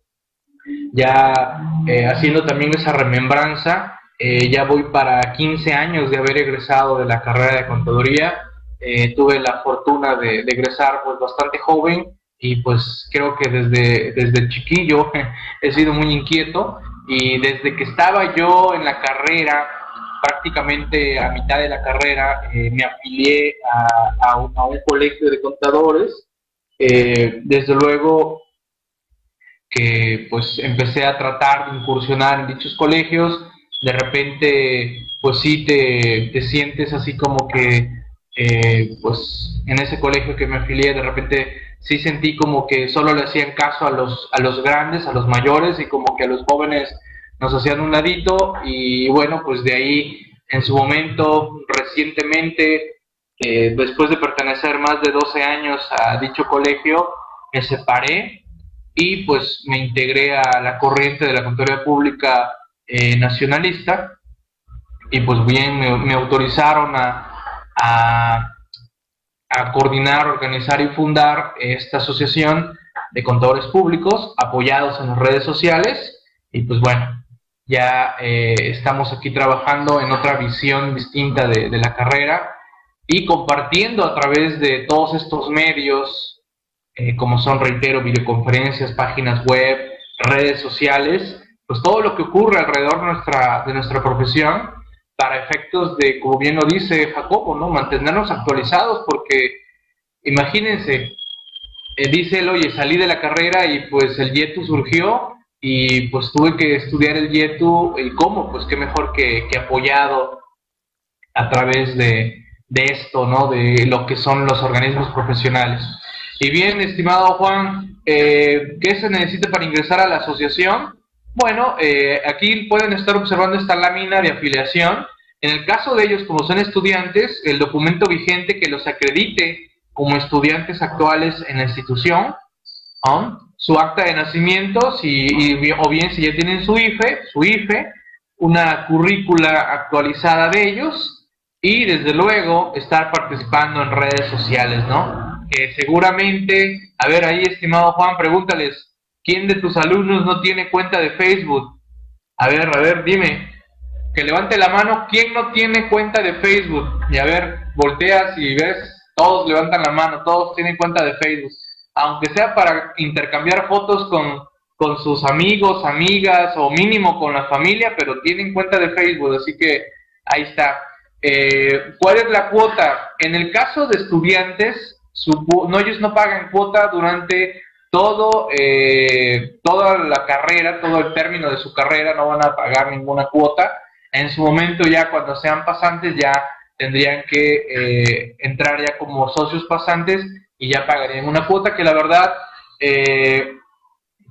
ya eh, haciendo también esa remembranza, eh, ya voy para 15 años de haber egresado de la carrera de contaduría. Eh, tuve la fortuna de, egresar pues bastante joven y pues creo que desde, desde chiquillo he sido muy inquieto y desde que estaba yo en la carrera, prácticamente a mitad de la carrera, me afilié a, un, a, un, colegio de contadores. desde luego que pues empecé a tratar de incursionar en dichos colegios, de repente pues sí te, sientes así como que eh, pues en ese colegio que me afilié de repente sí sentí como que solo le hacían caso a los, a los grandes, a los mayores y como que a los jóvenes nos hacían un ladito. Y bueno pues de ahí en su momento recientemente eh, después de pertenecer más de 12 años a dicho colegio me separé y pues me integré a la corriente de la Contaduría Pública eh, nacionalista. Y pues bien me, autorizaron a, a, coordinar, organizar y fundar esta asociación de contadores públicos apoyados en las redes sociales. Y pues bueno, ya eh, estamos aquí trabajando en otra visión distinta de, de la carrera y compartiendo a través de todos estos medios eh, como son, reitero, videoconferencias, páginas web, redes sociales, pues todo lo que ocurre alrededor de nuestra, de nuestra profesión para efectos de, como bien lo dice Jacobo, ¿no? mantenernos actualizados, porque imagínense, eh, dice él, oye, salí de la carrera y pues el YETU surgió y pues tuve que estudiar el YETU y cómo, pues qué mejor que, que apoyado a través de, de esto, ¿no? De lo que son los organismos profesionales. Y bien, estimado Juan, eh, ¿qué se necesita para ingresar a la asociación? Bueno, eh, aquí pueden estar observando esta lámina de afiliación. En el caso de ellos, como son estudiantes, el documento vigente que los acredite como estudiantes actuales en la institución, su acta de nacimiento, si, o bien si ya tienen su IFE, su IFE, una currícula actualizada de ellos y desde luego estar participando en redes sociales, ¿no? Seguramente, a ver ahí, estimado Juan, pregúntales, ¿quién de tus alumnos no tiene cuenta de Facebook? A ver, a ver, dime, que levante la mano, ¿quién no tiene cuenta de Facebook? Y a ver, volteas y ves, todos levantan la mano, todos tienen cuenta de Facebook, aunque sea para intercambiar fotos con con sus amigos, amigas o mínimo con la familia, pero tienen cuenta de Facebook, así que ahí está. Eh, ¿Cuál es la cuota? En el caso de estudiantes, no, ellos no pagan cuota durante todo, eh, toda la carrera, todo el término de su carrera, no van a pagar ninguna cuota. En su momento ya cuando sean pasantes ya tendrían que eh, entrar ya como socios pasantes y ya pagarían una cuota que la verdad eh,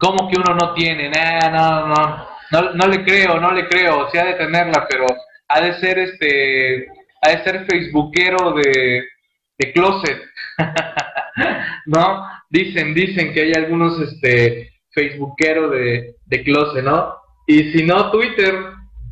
¿Cómo que uno no tiene? no, no, no, no le creo, no le creo, sí ha de tenerla, pero ha de ser este, ha de ser facebookero de, de closet, ¿no? Dicen, dicen que hay algunos este, facebookeros de, de closet, ¿no? Y si no, Twitter,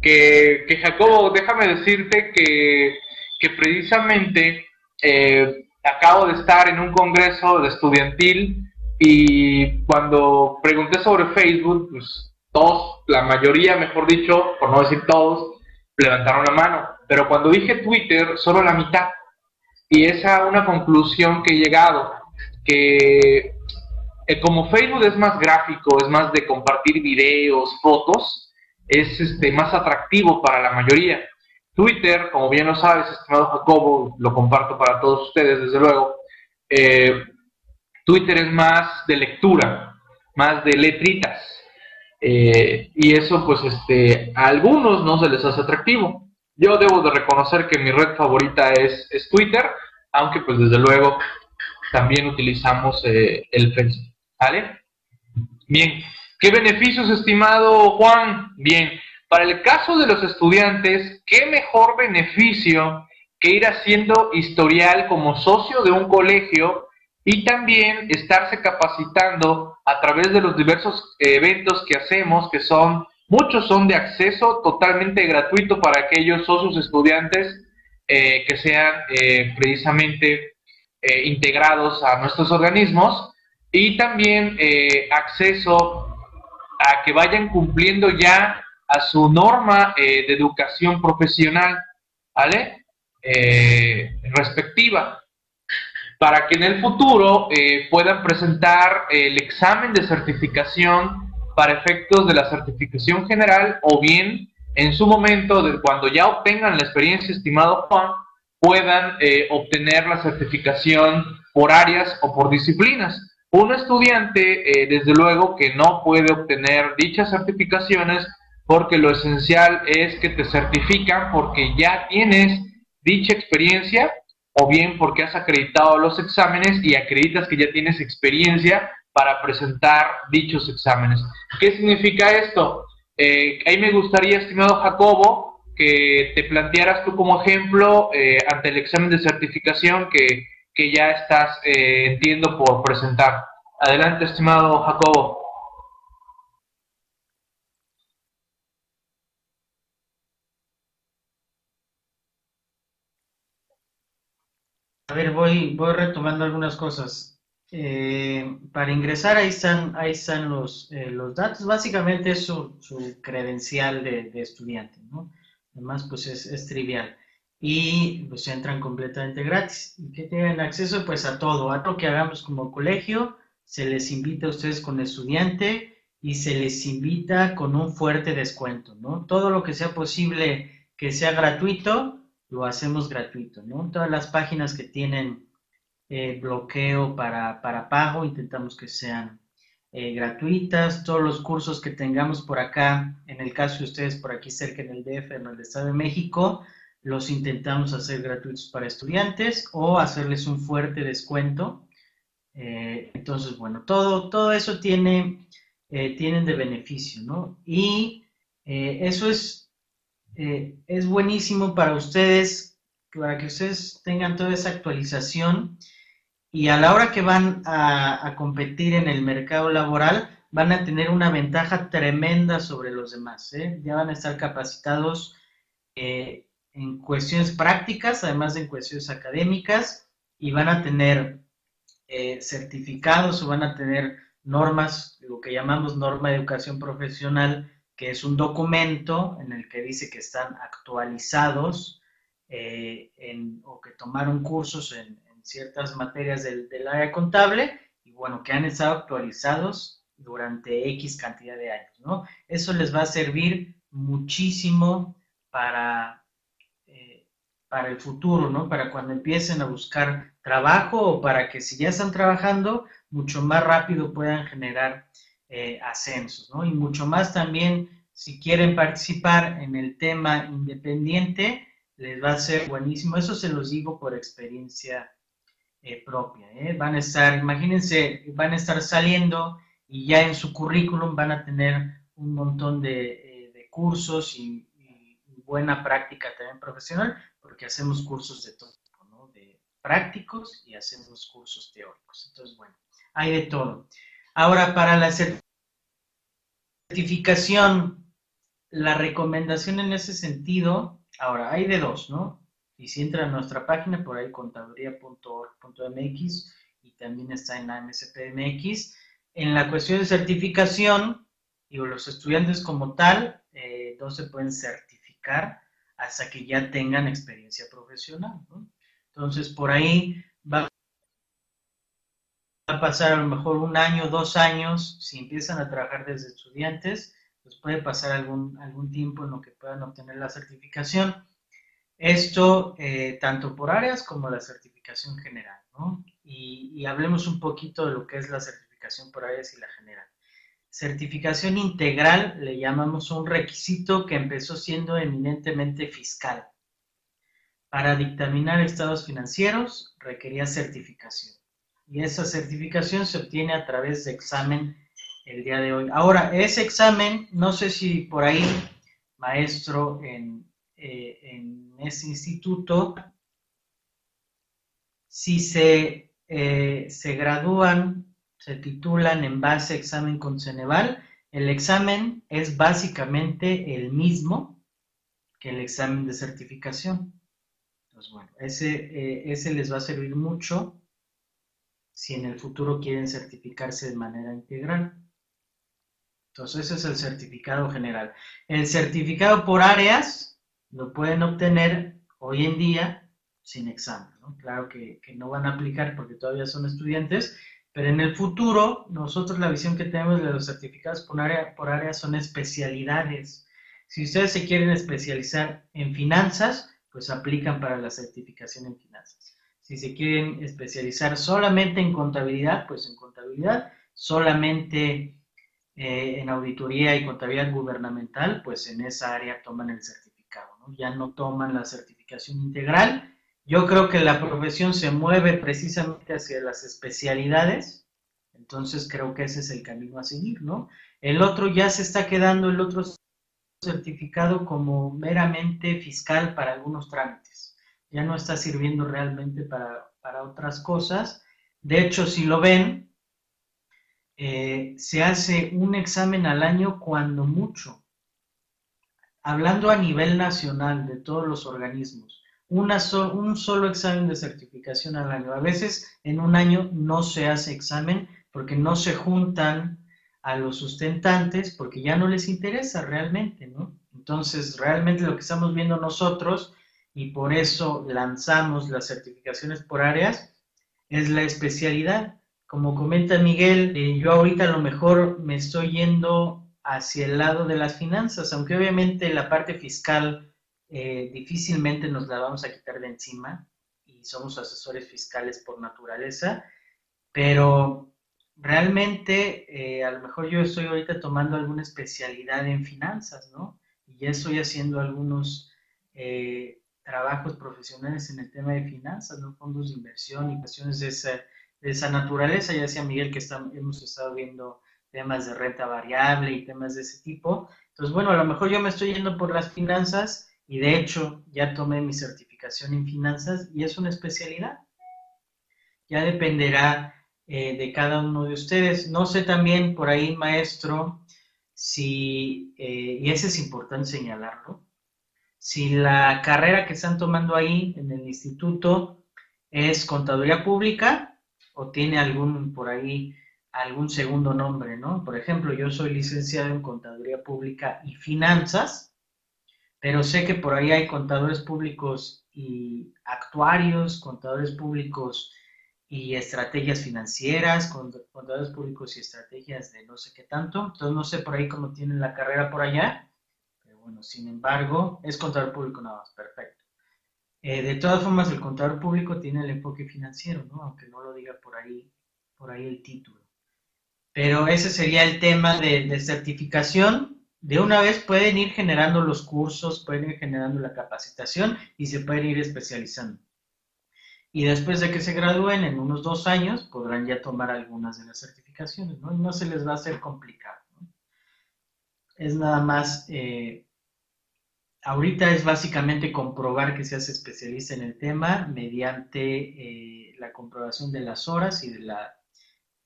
que, que Jacobo, déjame decirte que, que precisamente eh, acabo de estar en un congreso de estudiantil y cuando pregunté sobre Facebook, pues todos, la mayoría, mejor dicho, por no decir todos, levantaron la mano. Pero cuando dije Twitter, solo la mitad. Y esa es una conclusión que he llegado, que eh, como Facebook es más gráfico, es más de compartir videos, fotos, es este, más atractivo para la mayoría. Twitter, como bien lo sabes, estimado Jacobo, lo comparto para todos ustedes, desde luego, eh, Twitter es más de lectura, más de letritas. Eh, y eso, pues, este, a algunos no se les hace atractivo. Yo debo de reconocer que mi red favorita es, Twitter, aunque, pues, desde luego, también utilizamos eh, el Facebook. ¿Vale? Bien. ¿Qué beneficios, estimado Juan? Bien. Para el caso de los estudiantes, ¿qué mejor beneficio que ir haciendo historial como socio de un colegio y también estarse capacitando a través de los diversos eventos que hacemos, que son, muchos son de acceso totalmente gratuito para aquellos socios estudiantes eh, que sean eh, precisamente eh, integrados a nuestros organismos y también acceso a que vayan cumpliendo ya a su norma de educación profesional, ¿vale? respectiva para que en el futuro puedan presentar el examen de certificación para efectos de la certificación general o bien en su momento, de cuando ya obtengan la experiencia, estimado Juan, puedan eh, obtener la certificación por áreas o por disciplinas. Un estudiante, eh, desde luego, que no puede obtener dichas certificaciones porque lo esencial es que te certifican porque ya tienes dicha experiencia o bien porque has acreditado los exámenes y acreditas que ya tienes experiencia para presentar dichos exámenes. ¿Qué significa esto? Eh, ahí me gustaría, estimado Jacobo, que te plantearas tú como ejemplo eh, ante el examen de certificación que, que ya estás, eh, entiendo, por presentar. Adelante, estimado Jacobo. A ver, voy, voy retomando algunas cosas. Eh, para ingresar ahí están, ahí están los, eh, los datos. Básicamente es su, credencial de, estudiante, ¿no? Además, pues es, trivial. Y pues entran completamente gratis. ¿Y que tienen acceso? Pues a todo, a lo que hagamos como colegio. Se les invita a ustedes con estudiante y se les invita con un fuerte descuento, ¿no? Todo lo que sea posible que sea gratuito, lo hacemos gratuito, ¿no? Todas las páginas que tienen eh, bloqueo para, pago, intentamos que sean eh, gratuitas. Todos los cursos que tengamos por acá, en el caso de ustedes por aquí cerca en el DF, en el Estado de México, los intentamos hacer gratuitos para estudiantes o hacerles un fuerte descuento Eh, entonces, bueno, todo, todo eso tiene, tienen de beneficio, ¿no? Y eso es, es buenísimo para ustedes, para que ustedes tengan toda esa actualización y a la hora que van a, competir en el mercado laboral, van a tener una ventaja tremenda sobre los demás. ¿eh? Ya van a estar capacitados eh, en cuestiones prácticas, además de en cuestiones académicas, y van a tener eh, certificados o van a tener normas, lo que llamamos norma de educación profesional, que es un documento en el que dice que están actualizados o que tomaron cursos en, ciertas materias del, área contable y bueno, que han estado actualizados durante X cantidad de años, ¿no? Eso les va a servir muchísimo para, eh, para el futuro, ¿no? Para cuando empiecen a buscar trabajo o para que si ya están trabajando, mucho más rápido puedan generar eh, ascensos, ¿no? Y mucho más también si quieren participar en el tema independiente, les va a ser buenísimo. Eso se los digo por experiencia eh, propia. ¿eh? Van a estar, imagínense, van a estar saliendo y ya en su currículum van a tener un montón de, eh, cursos y, buena práctica también profesional, porque hacemos cursos de todo tipo, ¿no? De prácticos y hacemos cursos teóricos. Entonces, bueno, hay de todo. Ahora, para la certificación, la recomendación en ese sentido, ahora, hay de dos, ¿no? Y si entra a nuestra página, por ahí contaduría.org.mx y también está en la. En la cuestión de certificación, digo, los estudiantes como tal eh, no se pueden certificar hasta que ya tengan experiencia profesional. Entonces, por ahí va a pasar a lo mejor un año, dos años, si empiezan a trabajar desde estudiantes, pues puede pasar algún, algún tiempo en lo que puedan obtener la certificación. Esto eh, tanto por áreas como la certificación general, ¿no? Y, hablemos un poquito de lo que es la certificación por áreas y la general. Certificación integral le llamamos un requisito que empezó siendo eminentemente fiscal. Para dictaminar estados financieros requería certificación. Y esa certificación se obtiene a través de examen el día de hoy. Ahora, ese examen, no sé si por ahí, maestro, en, eh, en ese instituto, si se, eh, se gradúan, se titulan en base examen con Ceneval, el examen es básicamente el mismo que el examen de certificación. Entonces, bueno, ese, eh, ese les va a servir mucho si en el futuro quieren certificarse de manera integral. Entonces, ese es el certificado general. El certificado por áreas lo pueden obtener hoy en día sin examen. Claro que, no van a aplicar porque todavía son estudiantes, pero en el futuro nosotros la visión que tenemos de los certificados por área, por área son especialidades. Si ustedes se quieren especializar en finanzas, pues aplican para la certificación en finanzas. Si se quieren especializar solamente en contabilidad, pues en contabilidad, solamente eh, en auditoría y contabilidad gubernamental, pues en esa área toman el certificado ya no toman la certificación integral. Yo creo que la profesión se mueve precisamente hacia las especialidades, entonces creo que ese es el camino a seguir, ¿no? El otro ya se está quedando, el otro certificado como meramente fiscal para algunos trámites. Ya no está sirviendo realmente para, otras cosas. De hecho, si lo ven, eh, se hace un examen al año cuando mucho hablando a nivel nacional de todos los organismos, un solo examen de certificación al año. A veces en un año no se hace examen porque no se juntan a los sustentantes porque ya no les interesa realmente, ¿no? Entonces, realmente lo que estamos viendo nosotros, y por eso lanzamos las certificaciones por áreas, es la especialidad. Como comenta Miguel, eh, yo ahorita a lo mejor me estoy yendo hacia el lado de las finanzas, aunque obviamente la parte fiscal eh, difícilmente nos la vamos a quitar de encima y somos asesores fiscales por naturaleza, pero realmente eh, a lo mejor yo estoy ahorita tomando alguna especialidad en finanzas, ¿no? Y ya estoy haciendo algunos eh, trabajos profesionales en el tema de finanzas, ¿no? Fondos de inversión y cuestiones de ese, esa naturaleza. Ya decía Miguel que hemos estado viendo temas de renta variable y temas de ese tipo. Entonces, bueno, a lo mejor yo me estoy yendo por las finanzas y de hecho ya tomé mi certificación en finanzas y es una especialidad. Ya dependerá eh, de cada uno de ustedes. No sé también por ahí, maestro, si, eh, y eso es importante señalarlo, si la carrera que están tomando ahí en el instituto es contaduría pública o tiene algún por ahí algún segundo nombre, ¿no? Por ejemplo, yo soy licenciado en contaduría pública y finanzas, pero sé que por ahí hay contadores públicos y actuarios, contadores públicos y estrategias financieras, contadores públicos y estrategias de no sé qué tanto. Entonces no sé por ahí cómo tienen la carrera por allá, pero bueno, sin embargo, es contador público nada más, perfecto. Eh, de todas formas, el contador público tiene el enfoque financiero, ¿no? Aunque no lo diga por ahí, por ahí el título. Pero ese sería el tema de, certificación. De una vez pueden ir generando los cursos, pueden ir generando la capacitación y se pueden ir especializando. Y después de que se gradúen, en unos dos años, podrán ya tomar algunas de las certificaciones, ¿no? No se les va a hacer complicado. Es nada más, eh, ahorita es básicamente comprobar que se hace especialista en el tema mediante eh, la comprobación de las horas y de la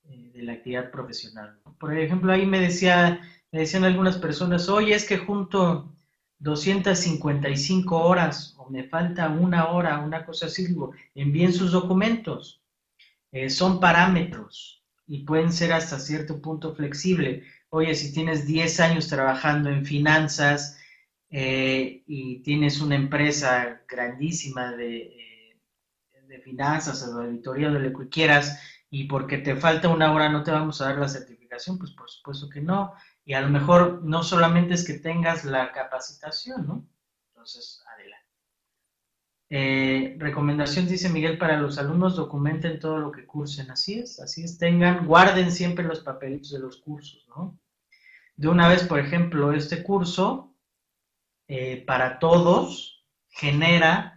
eh, de la actividad profesional. Por ejemplo, ahí me, decía, me decían algunas personas, oye, es que junto 255 horas o me falta una hora, una cosa así, digo, envíen sus documentos. Eh, son parámetros y pueden ser hasta cierto punto flexible. Oye, si tienes 10 años trabajando en finanzas eh, y tienes una empresa grandísima de, de finanzas o de auditoría, de lo que quieras, y porque te falta una hora no te vamos a dar la certificación, pues por supuesto que no. Y a lo mejor no solamente es que tengas la capacitación, ¿no? Entonces, adelante. Eh, recomendación, dice Miguel, para los alumnos, documenten todo lo que cursen. Así es, así es. Tengan, guarden siempre los papelitos de los cursos, ¿no? De una vez, por ejemplo, este curso, eh, para todos, genera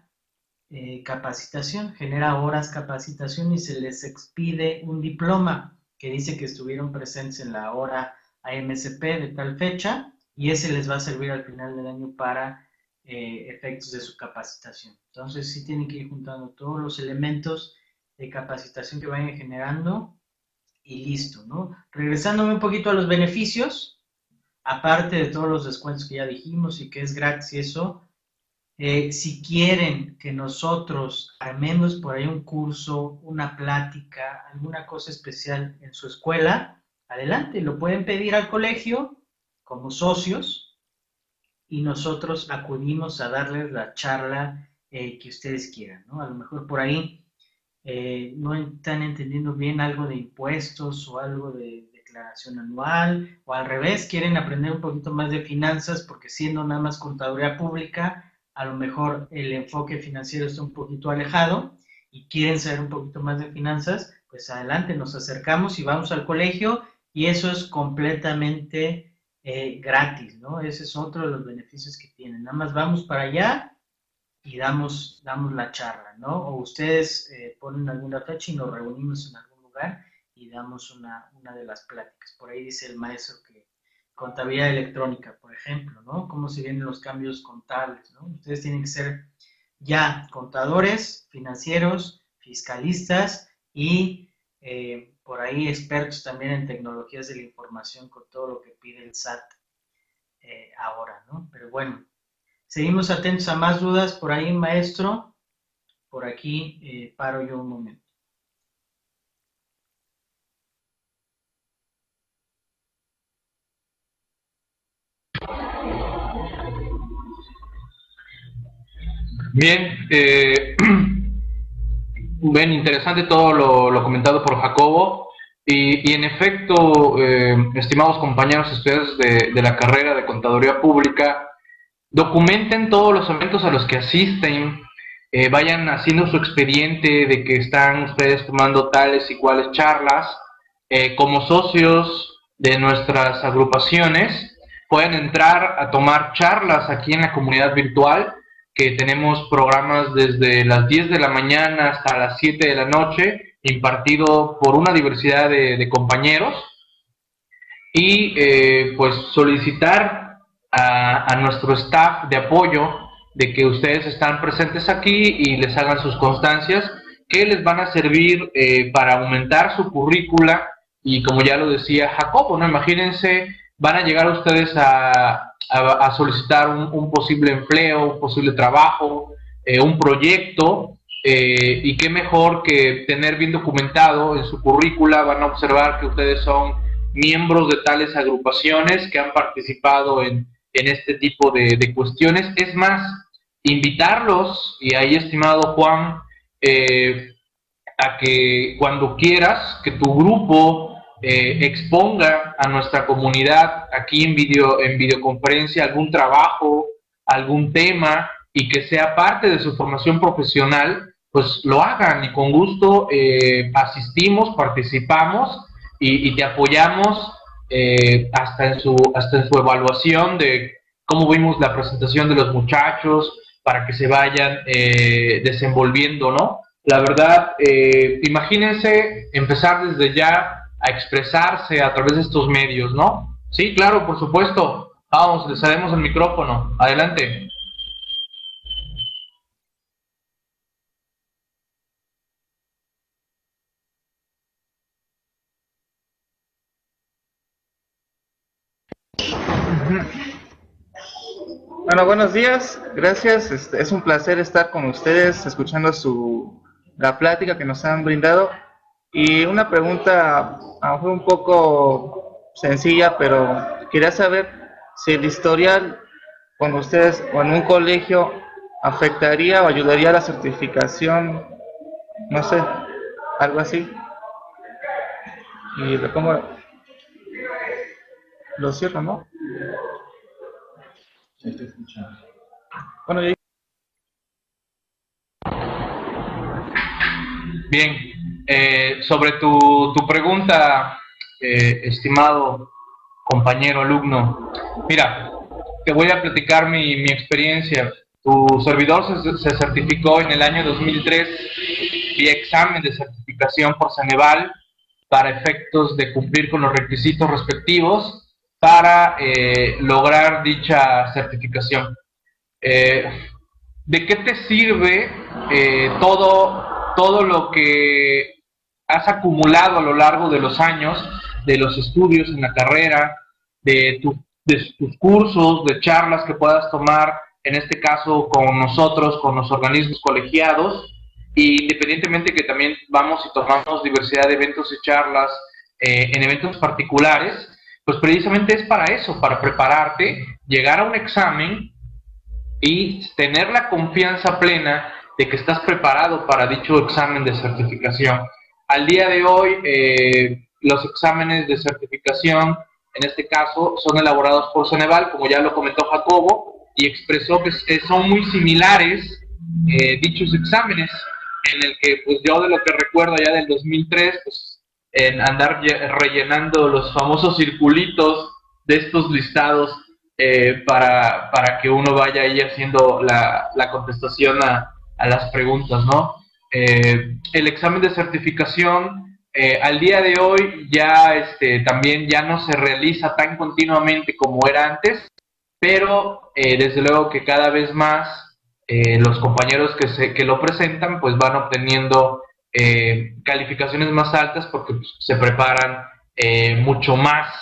eh, capacitación, genera horas capacitación y se les expide un diploma que dice que estuvieron presentes en la hora AMSP de tal fecha y ese les va a servir al final del año para eh, efectos de su capacitación. Entonces sí tienen que ir juntando todos los elementos de capacitación que vayan generando y listo, ¿no? Regresándome un poquito a los beneficios, aparte de todos los descuentos que ya dijimos y que es gratis eso, eh, si quieren que nosotros armemos por ahí un curso, una plática, alguna cosa especial en su escuela, adelante, lo pueden pedir al colegio como socios y nosotros acudimos a darles la charla eh, que ustedes quieran, ¿no? A lo mejor por ahí eh, no están entendiendo bien algo de impuestos o algo de declaración anual, o al revés, quieren aprender un poquito más de finanzas porque siendo nada más contaduría pública, a lo mejor el enfoque financiero está un poquito alejado y quieren saber un poquito más de finanzas, pues adelante, nos acercamos y vamos al colegio y eso es completamente eh, gratis, ¿no? Ese es otro de los beneficios que tienen. Nada más vamos para allá y damos, damos la charla, ¿no? O ustedes eh, ponen alguna fecha y nos reunimos en algún lugar y damos una, una de las pláticas. Por ahí dice el maestro que contabilidad electrónica, por ejemplo, ¿no? Cómo se vienen los cambios contables, ¿no? Ustedes tienen que ser ya contadores, financieros, fiscalistas y eh, por ahí expertos también en tecnologías de la información con todo lo que pide el SAT eh, ahora, ¿no? Pero bueno, seguimos atentos a más dudas por ahí, maestro. Por aquí eh, paro yo un momento. Bien, eh, bien, interesante todo lo, comentado por Jacobo. Y, en efecto, eh, estimados compañeros estudiantes de, la carrera de Contaduría Pública, documenten todos los eventos a los que asisten, eh, vayan haciendo su expediente de que están ustedes tomando tales y cuales charlas. como socios de nuestras agrupaciones, pueden entrar a tomar charlas aquí en la comunidad virtual que tenemos programas desde las 10 de la mañana hasta las 7 de la noche impartido por una diversidad de, compañeros y eh, pues solicitar a, nuestro staff de apoyo de que ustedes están presentes aquí y les hagan sus constancias que les van a servir eh, para aumentar su currícula y como ya lo decía Jacobo, ¿no? Imagínense, van a llegar ustedes a, a, solicitar un, posible empleo, un posible trabajo, eh, un proyecto, eh, y qué mejor que tener bien documentado en su currícula, van a observar que ustedes son miembros de tales agrupaciones que han participado en, en este tipo de, de, cuestiones. Es más, invitarlos, y ahí estimado Juan, eh, a que cuando quieras que tu grupo eh, exponga a nuestra comunidad aquí en, video, en videoconferencia algún trabajo, algún tema y que sea parte de su formación profesional, pues lo hagan y con gusto eh, asistimos, participamos y, te apoyamos eh, hasta, en su, hasta en su evaluación de cómo vimos la presentación de los muchachos para que se vayan desenvolviendo, ¿no? La verdad, imagínense empezar desde ya a expresarse a través de estos medios, ¿no? Sí, claro, por supuesto. Vamos, les haremos el micrófono. Adelante. Bueno, buenos días, gracias. Este, es un placer estar con ustedes, escuchando su la plática que nos han brindado. Y una pregunta, a lo un poco sencilla, pero quería saber si el historial con ustedes o en un colegio afectaría o ayudaría a la certificación, no sé, algo así. Y lo pongo, lo cierro, ¿no? Bueno, Bien, eh, sobre tu, tu pregunta, eh, estimado compañero alumno, mira, te voy a platicar mi, mi experiencia. Tu servidor se, se, certificó en el año 2003 vía examen de certificación por Ceneval para efectos de cumplir con los requisitos respectivos para eh, lograr dicha certificación. ¿De qué te sirve todo, todo lo que has acumulado a lo largo de los años, de los estudios en la carrera, de, tus cursos, de charlas que puedas tomar, en este caso con nosotros, con los organismos colegiados, y independientemente que también vamos y tomamos diversidad de eventos y charlas eh, en eventos particulares, pues precisamente es para eso, para prepararte, llegar a un examen y tener la confianza plena de que estás preparado para dicho examen de certificación. Al día de hoy, eh, los exámenes de certificación, en este caso, son elaborados por Ceneval, como ya lo comentó Jacobo, y expresó que son muy similares eh, dichos exámenes, en el que, pues yo de lo que recuerdo ya del 2003, pues en andar rellenando los famosos circulitos de estos listados eh, para, para, que uno vaya ahí haciendo la, la contestación a, a, las preguntas, ¿no? Eh, el examen de certificación eh, al día de hoy ya este, también ya no se realiza tan continuamente como era antes, pero eh, desde luego que cada vez más los compañeros que, se, que lo presentan pues van obteniendo calificaciones más altas porque pues, se preparan mucho más,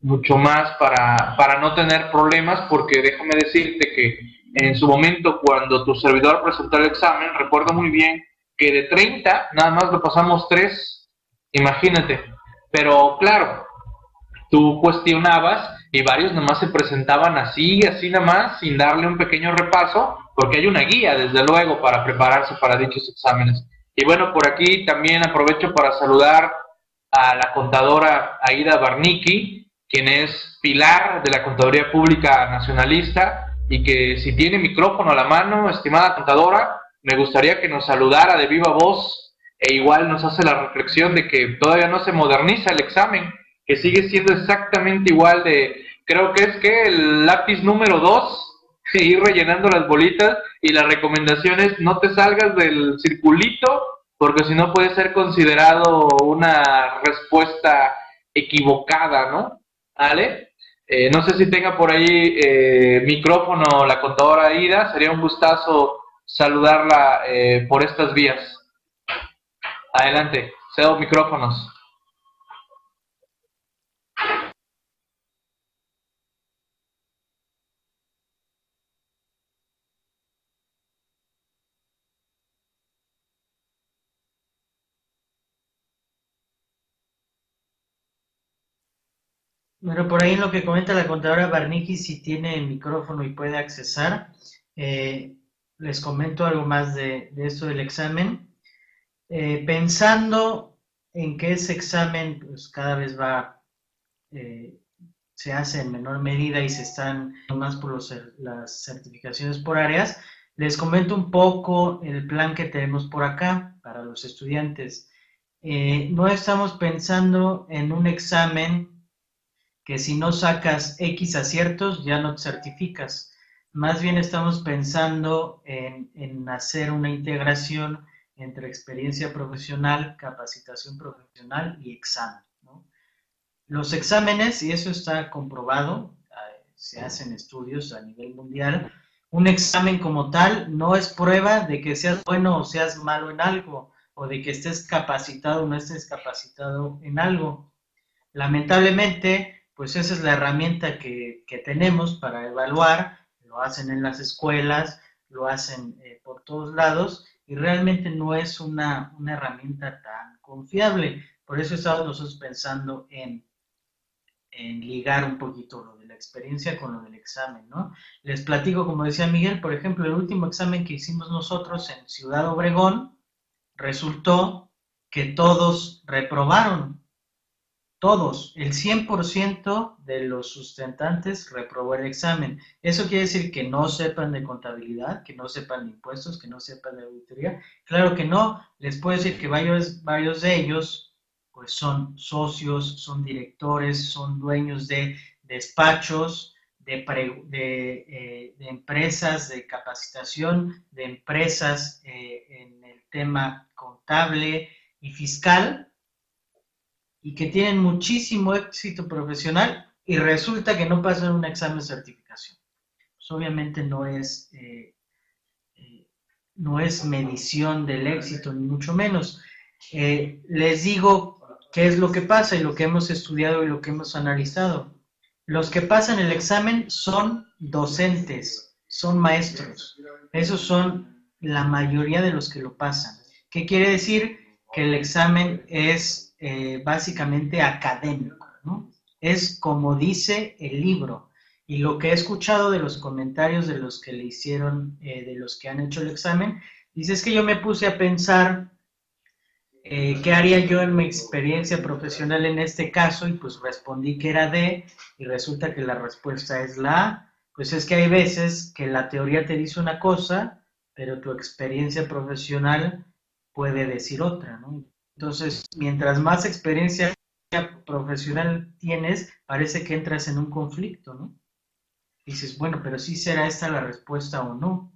mucho más para, para no tener problemas porque déjame decirte que en su momento cuando tu servidor presentó el examen, recuerdo muy bien que de 30 nada más lo pasamos 3, imagínate. Pero claro, tú cuestionabas y varios nada más se presentaban así, así nada más, sin darle un pequeño repaso, porque hay una guía, desde luego, para prepararse para dichos exámenes. Y bueno, por aquí también aprovecho para saludar a la contadora Aida Barnicki, quien es pilar de la Contaduría Pública Nacionalista y que si tiene micrófono a la mano, estimada contadora, me gustaría que nos saludara de viva voz e igual nos hace la reflexión de que todavía no se moderniza el examen, que sigue siendo exactamente igual de, creo que es que el lápiz número 2, ir rellenando las bolitas y la recomendación es no te salgas del circulito porque si no puede ser considerado una respuesta equivocada, ¿no? ¿Vale? Eh, no sé si tenga por ahí eh, micrófono la contadora Ida, sería un gustazo saludarla eh, por estas vías. Adelante, cedo micrófonos. Bueno, por ahí en lo que comenta la contadora Barniki, si tiene el micrófono y puede accesar, eh, les comento algo más de, esto del examen. Eh, pensando en que ese examen pues, cada vez va, eh, se hace en menor medida y se están más por las certificaciones por áreas, les comento un poco el plan que tenemos por acá para los estudiantes. no estamos pensando en un examen que si no sacas X aciertos ya no te certificas. Más bien estamos pensando en, hacer una integración entre experiencia profesional, capacitación profesional y examen. Los exámenes, y eso está comprobado, eh, se hacen estudios a nivel mundial, un examen como tal no es prueba de que seas bueno o seas malo en algo, o de que estés capacitado o no estés capacitado en algo. Lamentablemente, pues esa es la herramienta que, tenemos para evaluar, lo hacen en las escuelas, lo hacen eh, por todos lados y realmente no es una, herramienta tan confiable. Por eso estamos nosotros pensando en, en ligar un poquito lo de la experiencia con lo del examen, ¿no? Les platico, como decía Miguel, por ejemplo, el último examen que hicimos nosotros en Ciudad Obregón, resultó que todos reprobaron todos, el 100% de los sustentantes reprobó el examen. Eso quiere decir que no sepan de contabilidad, que no sepan de impuestos, que no sepan de auditoría. Claro que no, les puedo decir que varios, varios de ellos pues son socios, son directores, son dueños de despachos, de, eh, empresas de capacitación, de empresas eh, en el tema contable y fiscal, y que tienen muchísimo éxito profesional y resulta que no pasan un examen de certificación. Pues obviamente no es, eh, eh, no es medición del éxito, ni mucho menos. Eh, les digo qué es lo que pasa y lo que hemos estudiado y lo que hemos analizado. Los que pasan el examen son docentes, son maestros. Esos son la mayoría de los que lo pasan. ¿Qué quiere decir? Que el examen es eh, básicamente académico, ¿no? Es como dice el libro. Y lo que he escuchado de los comentarios de los que le hicieron, eh, de los que han hecho el examen, dice es que yo me puse a pensar eh, qué haría yo en mi experiencia profesional en este caso y pues respondí que era D y resulta que la respuesta es la A. Pues es que hay veces que la teoría te dice una cosa, pero tu experiencia profesional puede decir otra, ¿no? Entonces, mientras más experiencia profesional tienes, parece que entras en un conflicto, ¿no? dices, bueno, pero sí será esta la respuesta o no.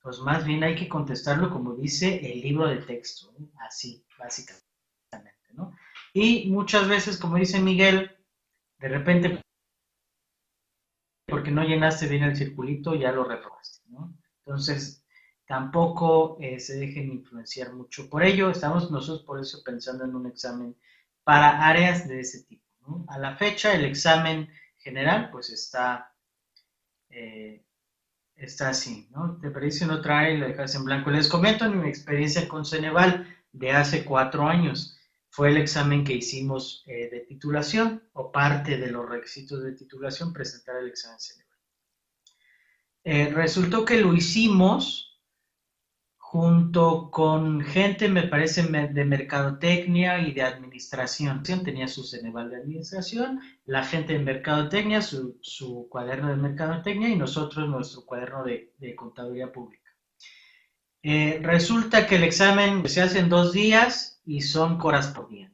Pues más bien hay que contestarlo como dice el libro de texto, así, básicamente, ¿no? Y muchas veces, como dice Miguel, de repente, porque no llenaste bien el circulito, ya lo reprobaste, ¿no? Entonces, tampoco eh, se dejen influenciar mucho por ello. Estamos nosotros por eso pensando en un examen para áreas de ese tipo. A la fecha el examen general pues está, eh, está así, ¿no? Te parece en otra área y lo dejas en blanco. Les comento en mi experiencia con Ceneval de hace cuatro años. Fue el examen que hicimos eh, de titulación o parte de los requisitos de titulación presentar el examen Ceneval. resultó que lo hicimos junto con gente, me parece, de mercadotecnia y de administración. Tenía su Ceneval de administración, la gente de mercadotecnia, su, su cuaderno de mercadotecnia y nosotros nuestro cuaderno de, contaduría pública. Eh, resulta que el examen se hace en dos días y son horas por día.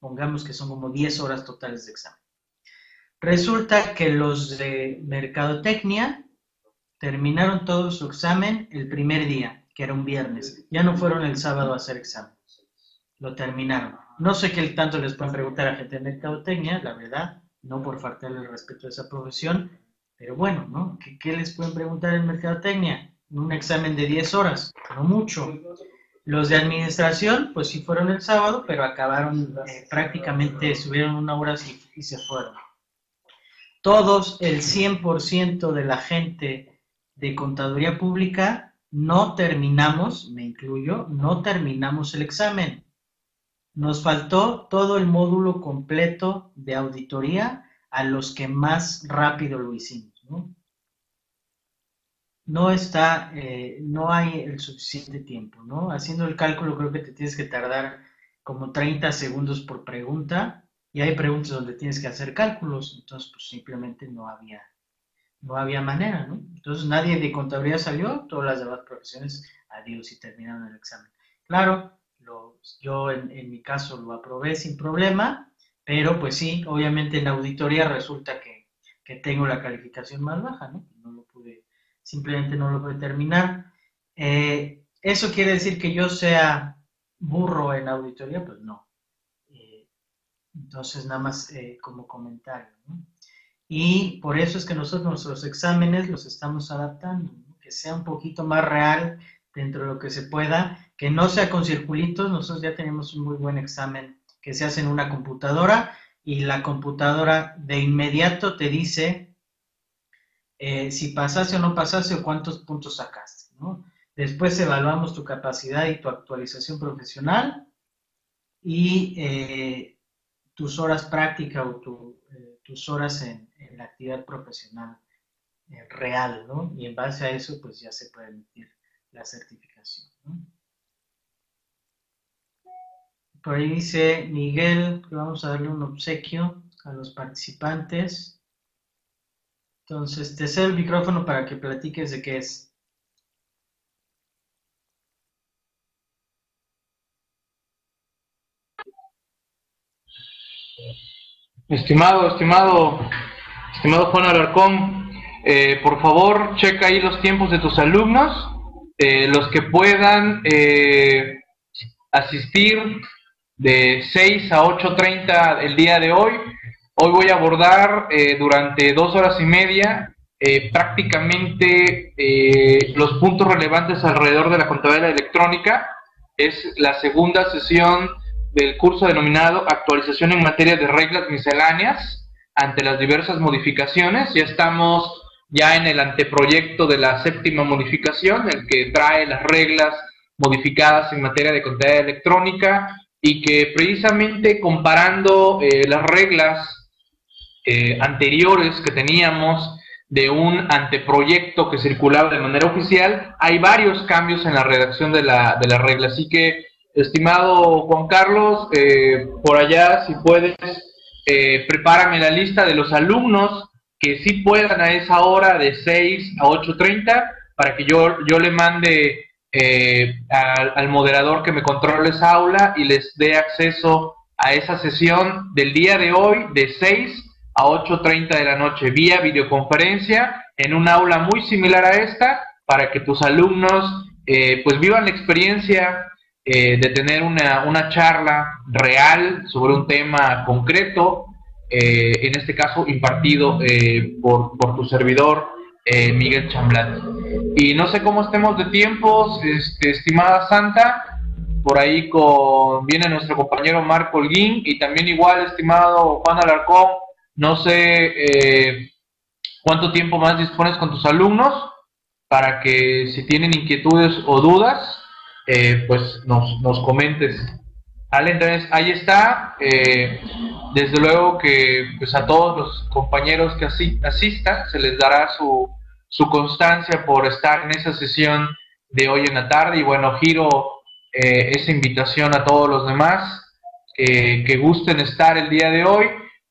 Pongamos que son como 10 horas totales de examen. Resulta que los de mercadotecnia terminaron todo su examen el primer día que era un viernes. Ya no fueron el sábado a hacer examen. Lo terminaron. No sé qué tanto les pueden preguntar a gente de mercadotecnia, la verdad, no por faltarle el respeto a esa profesión, pero bueno, ¿no? ¿Qué, qué les pueden preguntar en mercadotecnia? Un examen de 10 horas, no mucho. Los de administración, pues sí fueron el sábado, pero acabaron eh, prácticamente, subieron una hora y, y se fueron. Todos, el 100% de la gente de contaduría pública, no terminamos, me incluyo, no terminamos el examen. Nos faltó todo el módulo completo de auditoría a los que más rápido lo hicimos. ¿no? no está, eh, no hay el suficiente tiempo, ¿no? Haciendo el cálculo creo que te tienes que tardar como 30 segundos por pregunta y hay preguntas donde tienes que hacer cálculos, entonces pues simplemente no había, no había manera, ¿no? Entonces nadie de contabilidad salió, todas las demás profesiones, adiós y terminaron el examen. Claro, lo, yo en, mi caso lo aprobé sin problema, pero pues sí, obviamente en auditoría resulta que, que tengo la calificación más baja, ¿no? No lo pude simplemente no lo puede terminar. Eh, ¿Eso quiere decir que yo sea burro en auditoría? Pues no. Eh, entonces, nada más eh, como comentario. Y por eso es que nosotros nuestros exámenes los estamos adaptando, que sea un poquito más real dentro de lo que se pueda, que no sea con circulitos. Nosotros ya tenemos un muy buen examen que se hace en una computadora y la computadora de inmediato te dice eh, si pasaste o no pasaste o cuántos puntos sacaste. Después evaluamos tu capacidad y tu actualización profesional y eh, tus horas prácticas o eh, tus horas en, la actividad profesional real, ¿no? Y en base a eso, pues ya se puede emitir la certificación. Por ahí dice Miguel que vamos a darle un obsequio a los participantes. Entonces, te cedo el micrófono para que platiques de qué es. Estimado, estimado, estimado Juan Alarcón, eh, por favor, checa ahí los tiempos de tus alumnos, eh, los que puedan eh, asistir de 6 a 8.30 el día de hoy, Hoy voy a abordar durante dos horas y media prácticamente los puntos relevantes alrededor de la contabilidad electrónica. Es la segunda sesión del curso denominado Actualización en materia de reglas misceláneas ante las diversas modificaciones. Ya estamos ya en el anteproyecto de la séptima modificación, el que trae las reglas modificadas en materia de contabilidad electrónica y que precisamente comparando las reglas eh, anteriores que teníamos de un anteproyecto que circulaba de manera oficial, hay varios cambios en la redacción de la, de la regla. Así que, estimado Juan Carlos, eh, por allá, si puedes, eh, prepárame la lista de los alumnos que sí puedan a esa hora de 6 a 8.30 para que yo, yo le mande al, al moderador que me controle esa aula y les dé acceso a esa sesión del día de hoy de 6 a 8.30 de la noche vía videoconferencia en un aula muy similar a esta para que tus alumnos eh, pues vivan la experiencia eh, de tener una, una, charla real sobre un tema concreto, eh, en este caso impartido por, por, tu servidor Miguel Chamblat. Y no sé cómo estemos de tiempos, este, estimada Santa, por ahí con, viene nuestro compañero Marco Holguín y también igual, estimado Juan Alarcón, no sé eh, cuánto tiempo más dispones con tus alumnos para que si tienen inquietudes o dudas, eh, pues nos, nos, comentes. ¿Vale? Entonces, ahí está. Eh, desde luego que pues a todos los compañeros que asistan se les dará su, su constancia por estar en esa sesión de hoy en la tarde. Y bueno, giro esa invitación a todos los demás que gusten estar el día de hoy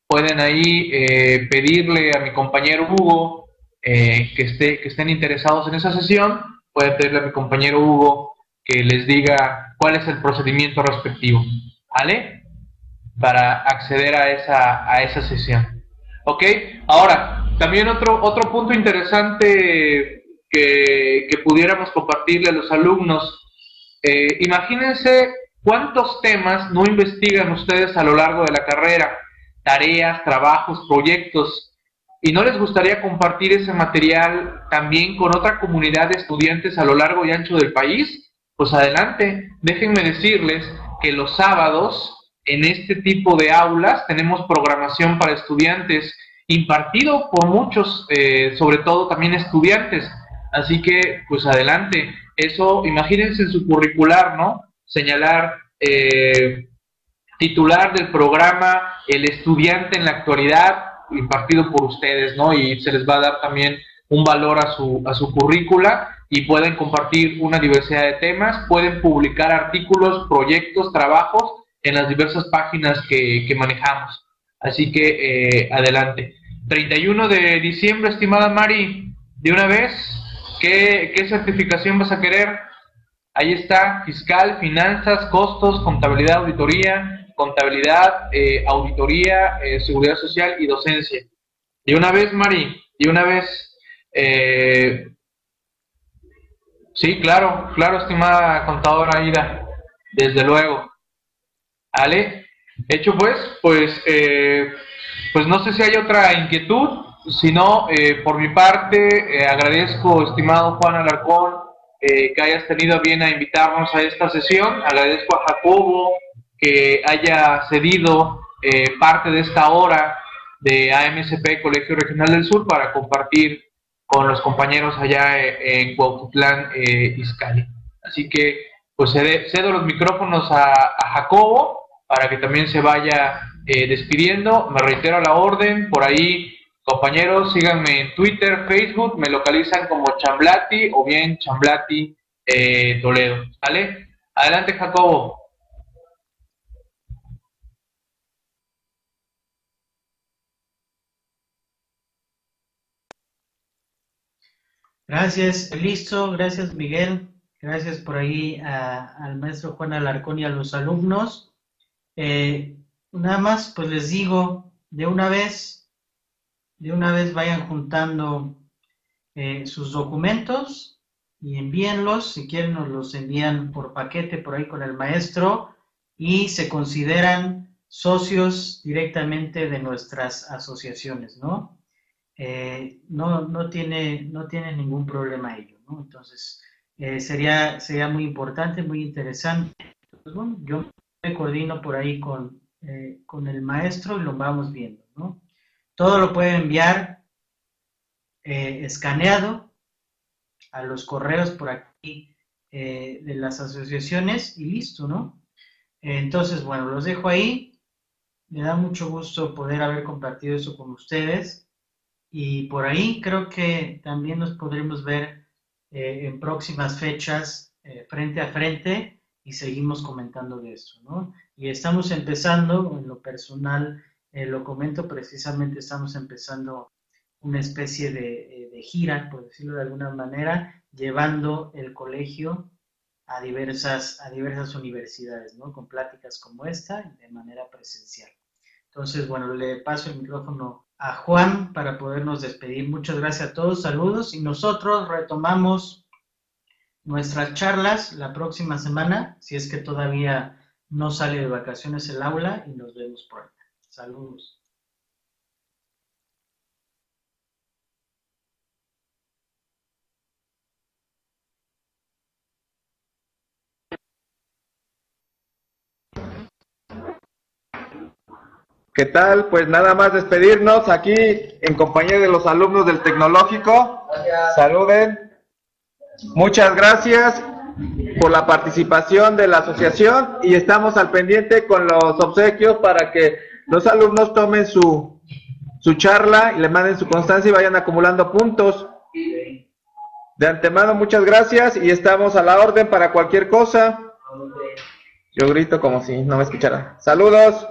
pueden ahí eh, pedirle a mi compañero Hugo eh, que, esté, que estén interesados en esa sesión, pueden pedirle a mi compañero Hugo que les diga cuál es el procedimiento respectivo, ¿vale? Para acceder a esa, a esa sesión. ¿Ok? Ahora, también otro, otro punto interesante, que, pudiéramos compartirle a los alumnos. Eh, imagínense cuántos temas no investigan ustedes a lo largo de la carrera, tareas, trabajos, proyectos, y no les gustaría compartir ese material también con otra comunidad de estudiantes a lo largo y ancho del país, pues adelante, déjenme decirles que los sábados en este tipo de aulas tenemos programación para estudiantes impartido por muchos, eh, sobre todo también estudiantes. Así que, pues adelante. Eso, imagínense en su curricular, ¿no? Señalar eh, titular del programa, el estudiante en la actualidad, impartido por ustedes, ¿no? Y se les va a dar también un valor a su, a su currícula y pueden compartir una diversidad de temas, pueden publicar artículos, proyectos, trabajos en las diversas páginas que, manejamos. Así que eh, adelante. 31 de diciembre, estimada Mari, de una vez, ¿qué, certificación vas a querer? Ahí está, fiscal, finanzas, costos, contabilidad, auditoría, contabilidad, eh, auditoría, eh, seguridad social y docencia. De una vez, Mari, de una vez. Sí, claro, claro, estimada contadora Ida, desde luego. ¿Vale? Hecho pues, pues, eh, pues no sé si hay otra inquietud, si no, eh, por mi parte, eh, agradezco, estimado Juan Alarcón, que hayas tenido bien a invitarnos a esta sesión, agradezco a Jacobo que haya cedido parte de esta hora de AMSP Colegio Regional del Sur para compartir con los compañeros allá en Cuautitlán, Izcalli. Así que, pues cedo los micrófonos a, a Jacobo para que también se vaya eh, despidiendo. Me reitero la orden, por ahí, compañeros, síganme en Twitter, Facebook, me localizan como Chamblati o bien Chamblati eh, Toledo. ¿Vale? Adelante, Jacobo. Gracias, listo, gracias Miguel, gracias por ahí al maestro Juan Alarcón y a los alumnos. Eh, nada más, pues les digo, de una vez, de una vez vayan juntando eh, sus documentos y envíenlos, si quieren nos los envían por paquete por ahí con el maestro y se consideran socios directamente de nuestras asociaciones, ¿no? Eh, no, no, tiene, no ningún problema ello, ¿no? Entonces, sería, sería muy importante, muy interesante. Pues, yo me coordino por ahí con, eh, con el maestro y lo vamos viendo, ¿no? Todo lo puede enviar eh, escaneado a los correos por aquí eh, de las asociaciones y listo, ¿no? Entonces, bueno, los dejo ahí. Me da mucho gusto poder haber compartido eso con ustedes. Y por ahí creo que también nos podremos ver en próximas fechas frente a frente y seguimos comentando de eso, ¿no? Y estamos empezando, en lo personal, eh, lo comento precisamente, estamos empezando una especie de, eh, gira, por decirlo de alguna manera, llevando el colegio a diversas, a diversas universidades, ¿no? Con pláticas como esta, de manera presencial. Entonces, bueno, le paso el micrófono a Juan para podernos despedir. Muchas gracias a todos, saludos y nosotros retomamos nuestras charlas la próxima semana, si es que todavía no sale de vacaciones el aula y nos vemos acá. Saludos. ¿Qué tal? Pues nada más despedirnos aquí en compañía de los alumnos del tecnológico. Saluden. Muchas gracias por la participación de la asociación y estamos al pendiente con los obsequios para que los alumnos tomen su, su charla y le manden su constancia y vayan acumulando puntos. De antemano, muchas gracias y estamos a la orden para cualquier cosa. Yo grito como si no me escuchara. Saludos.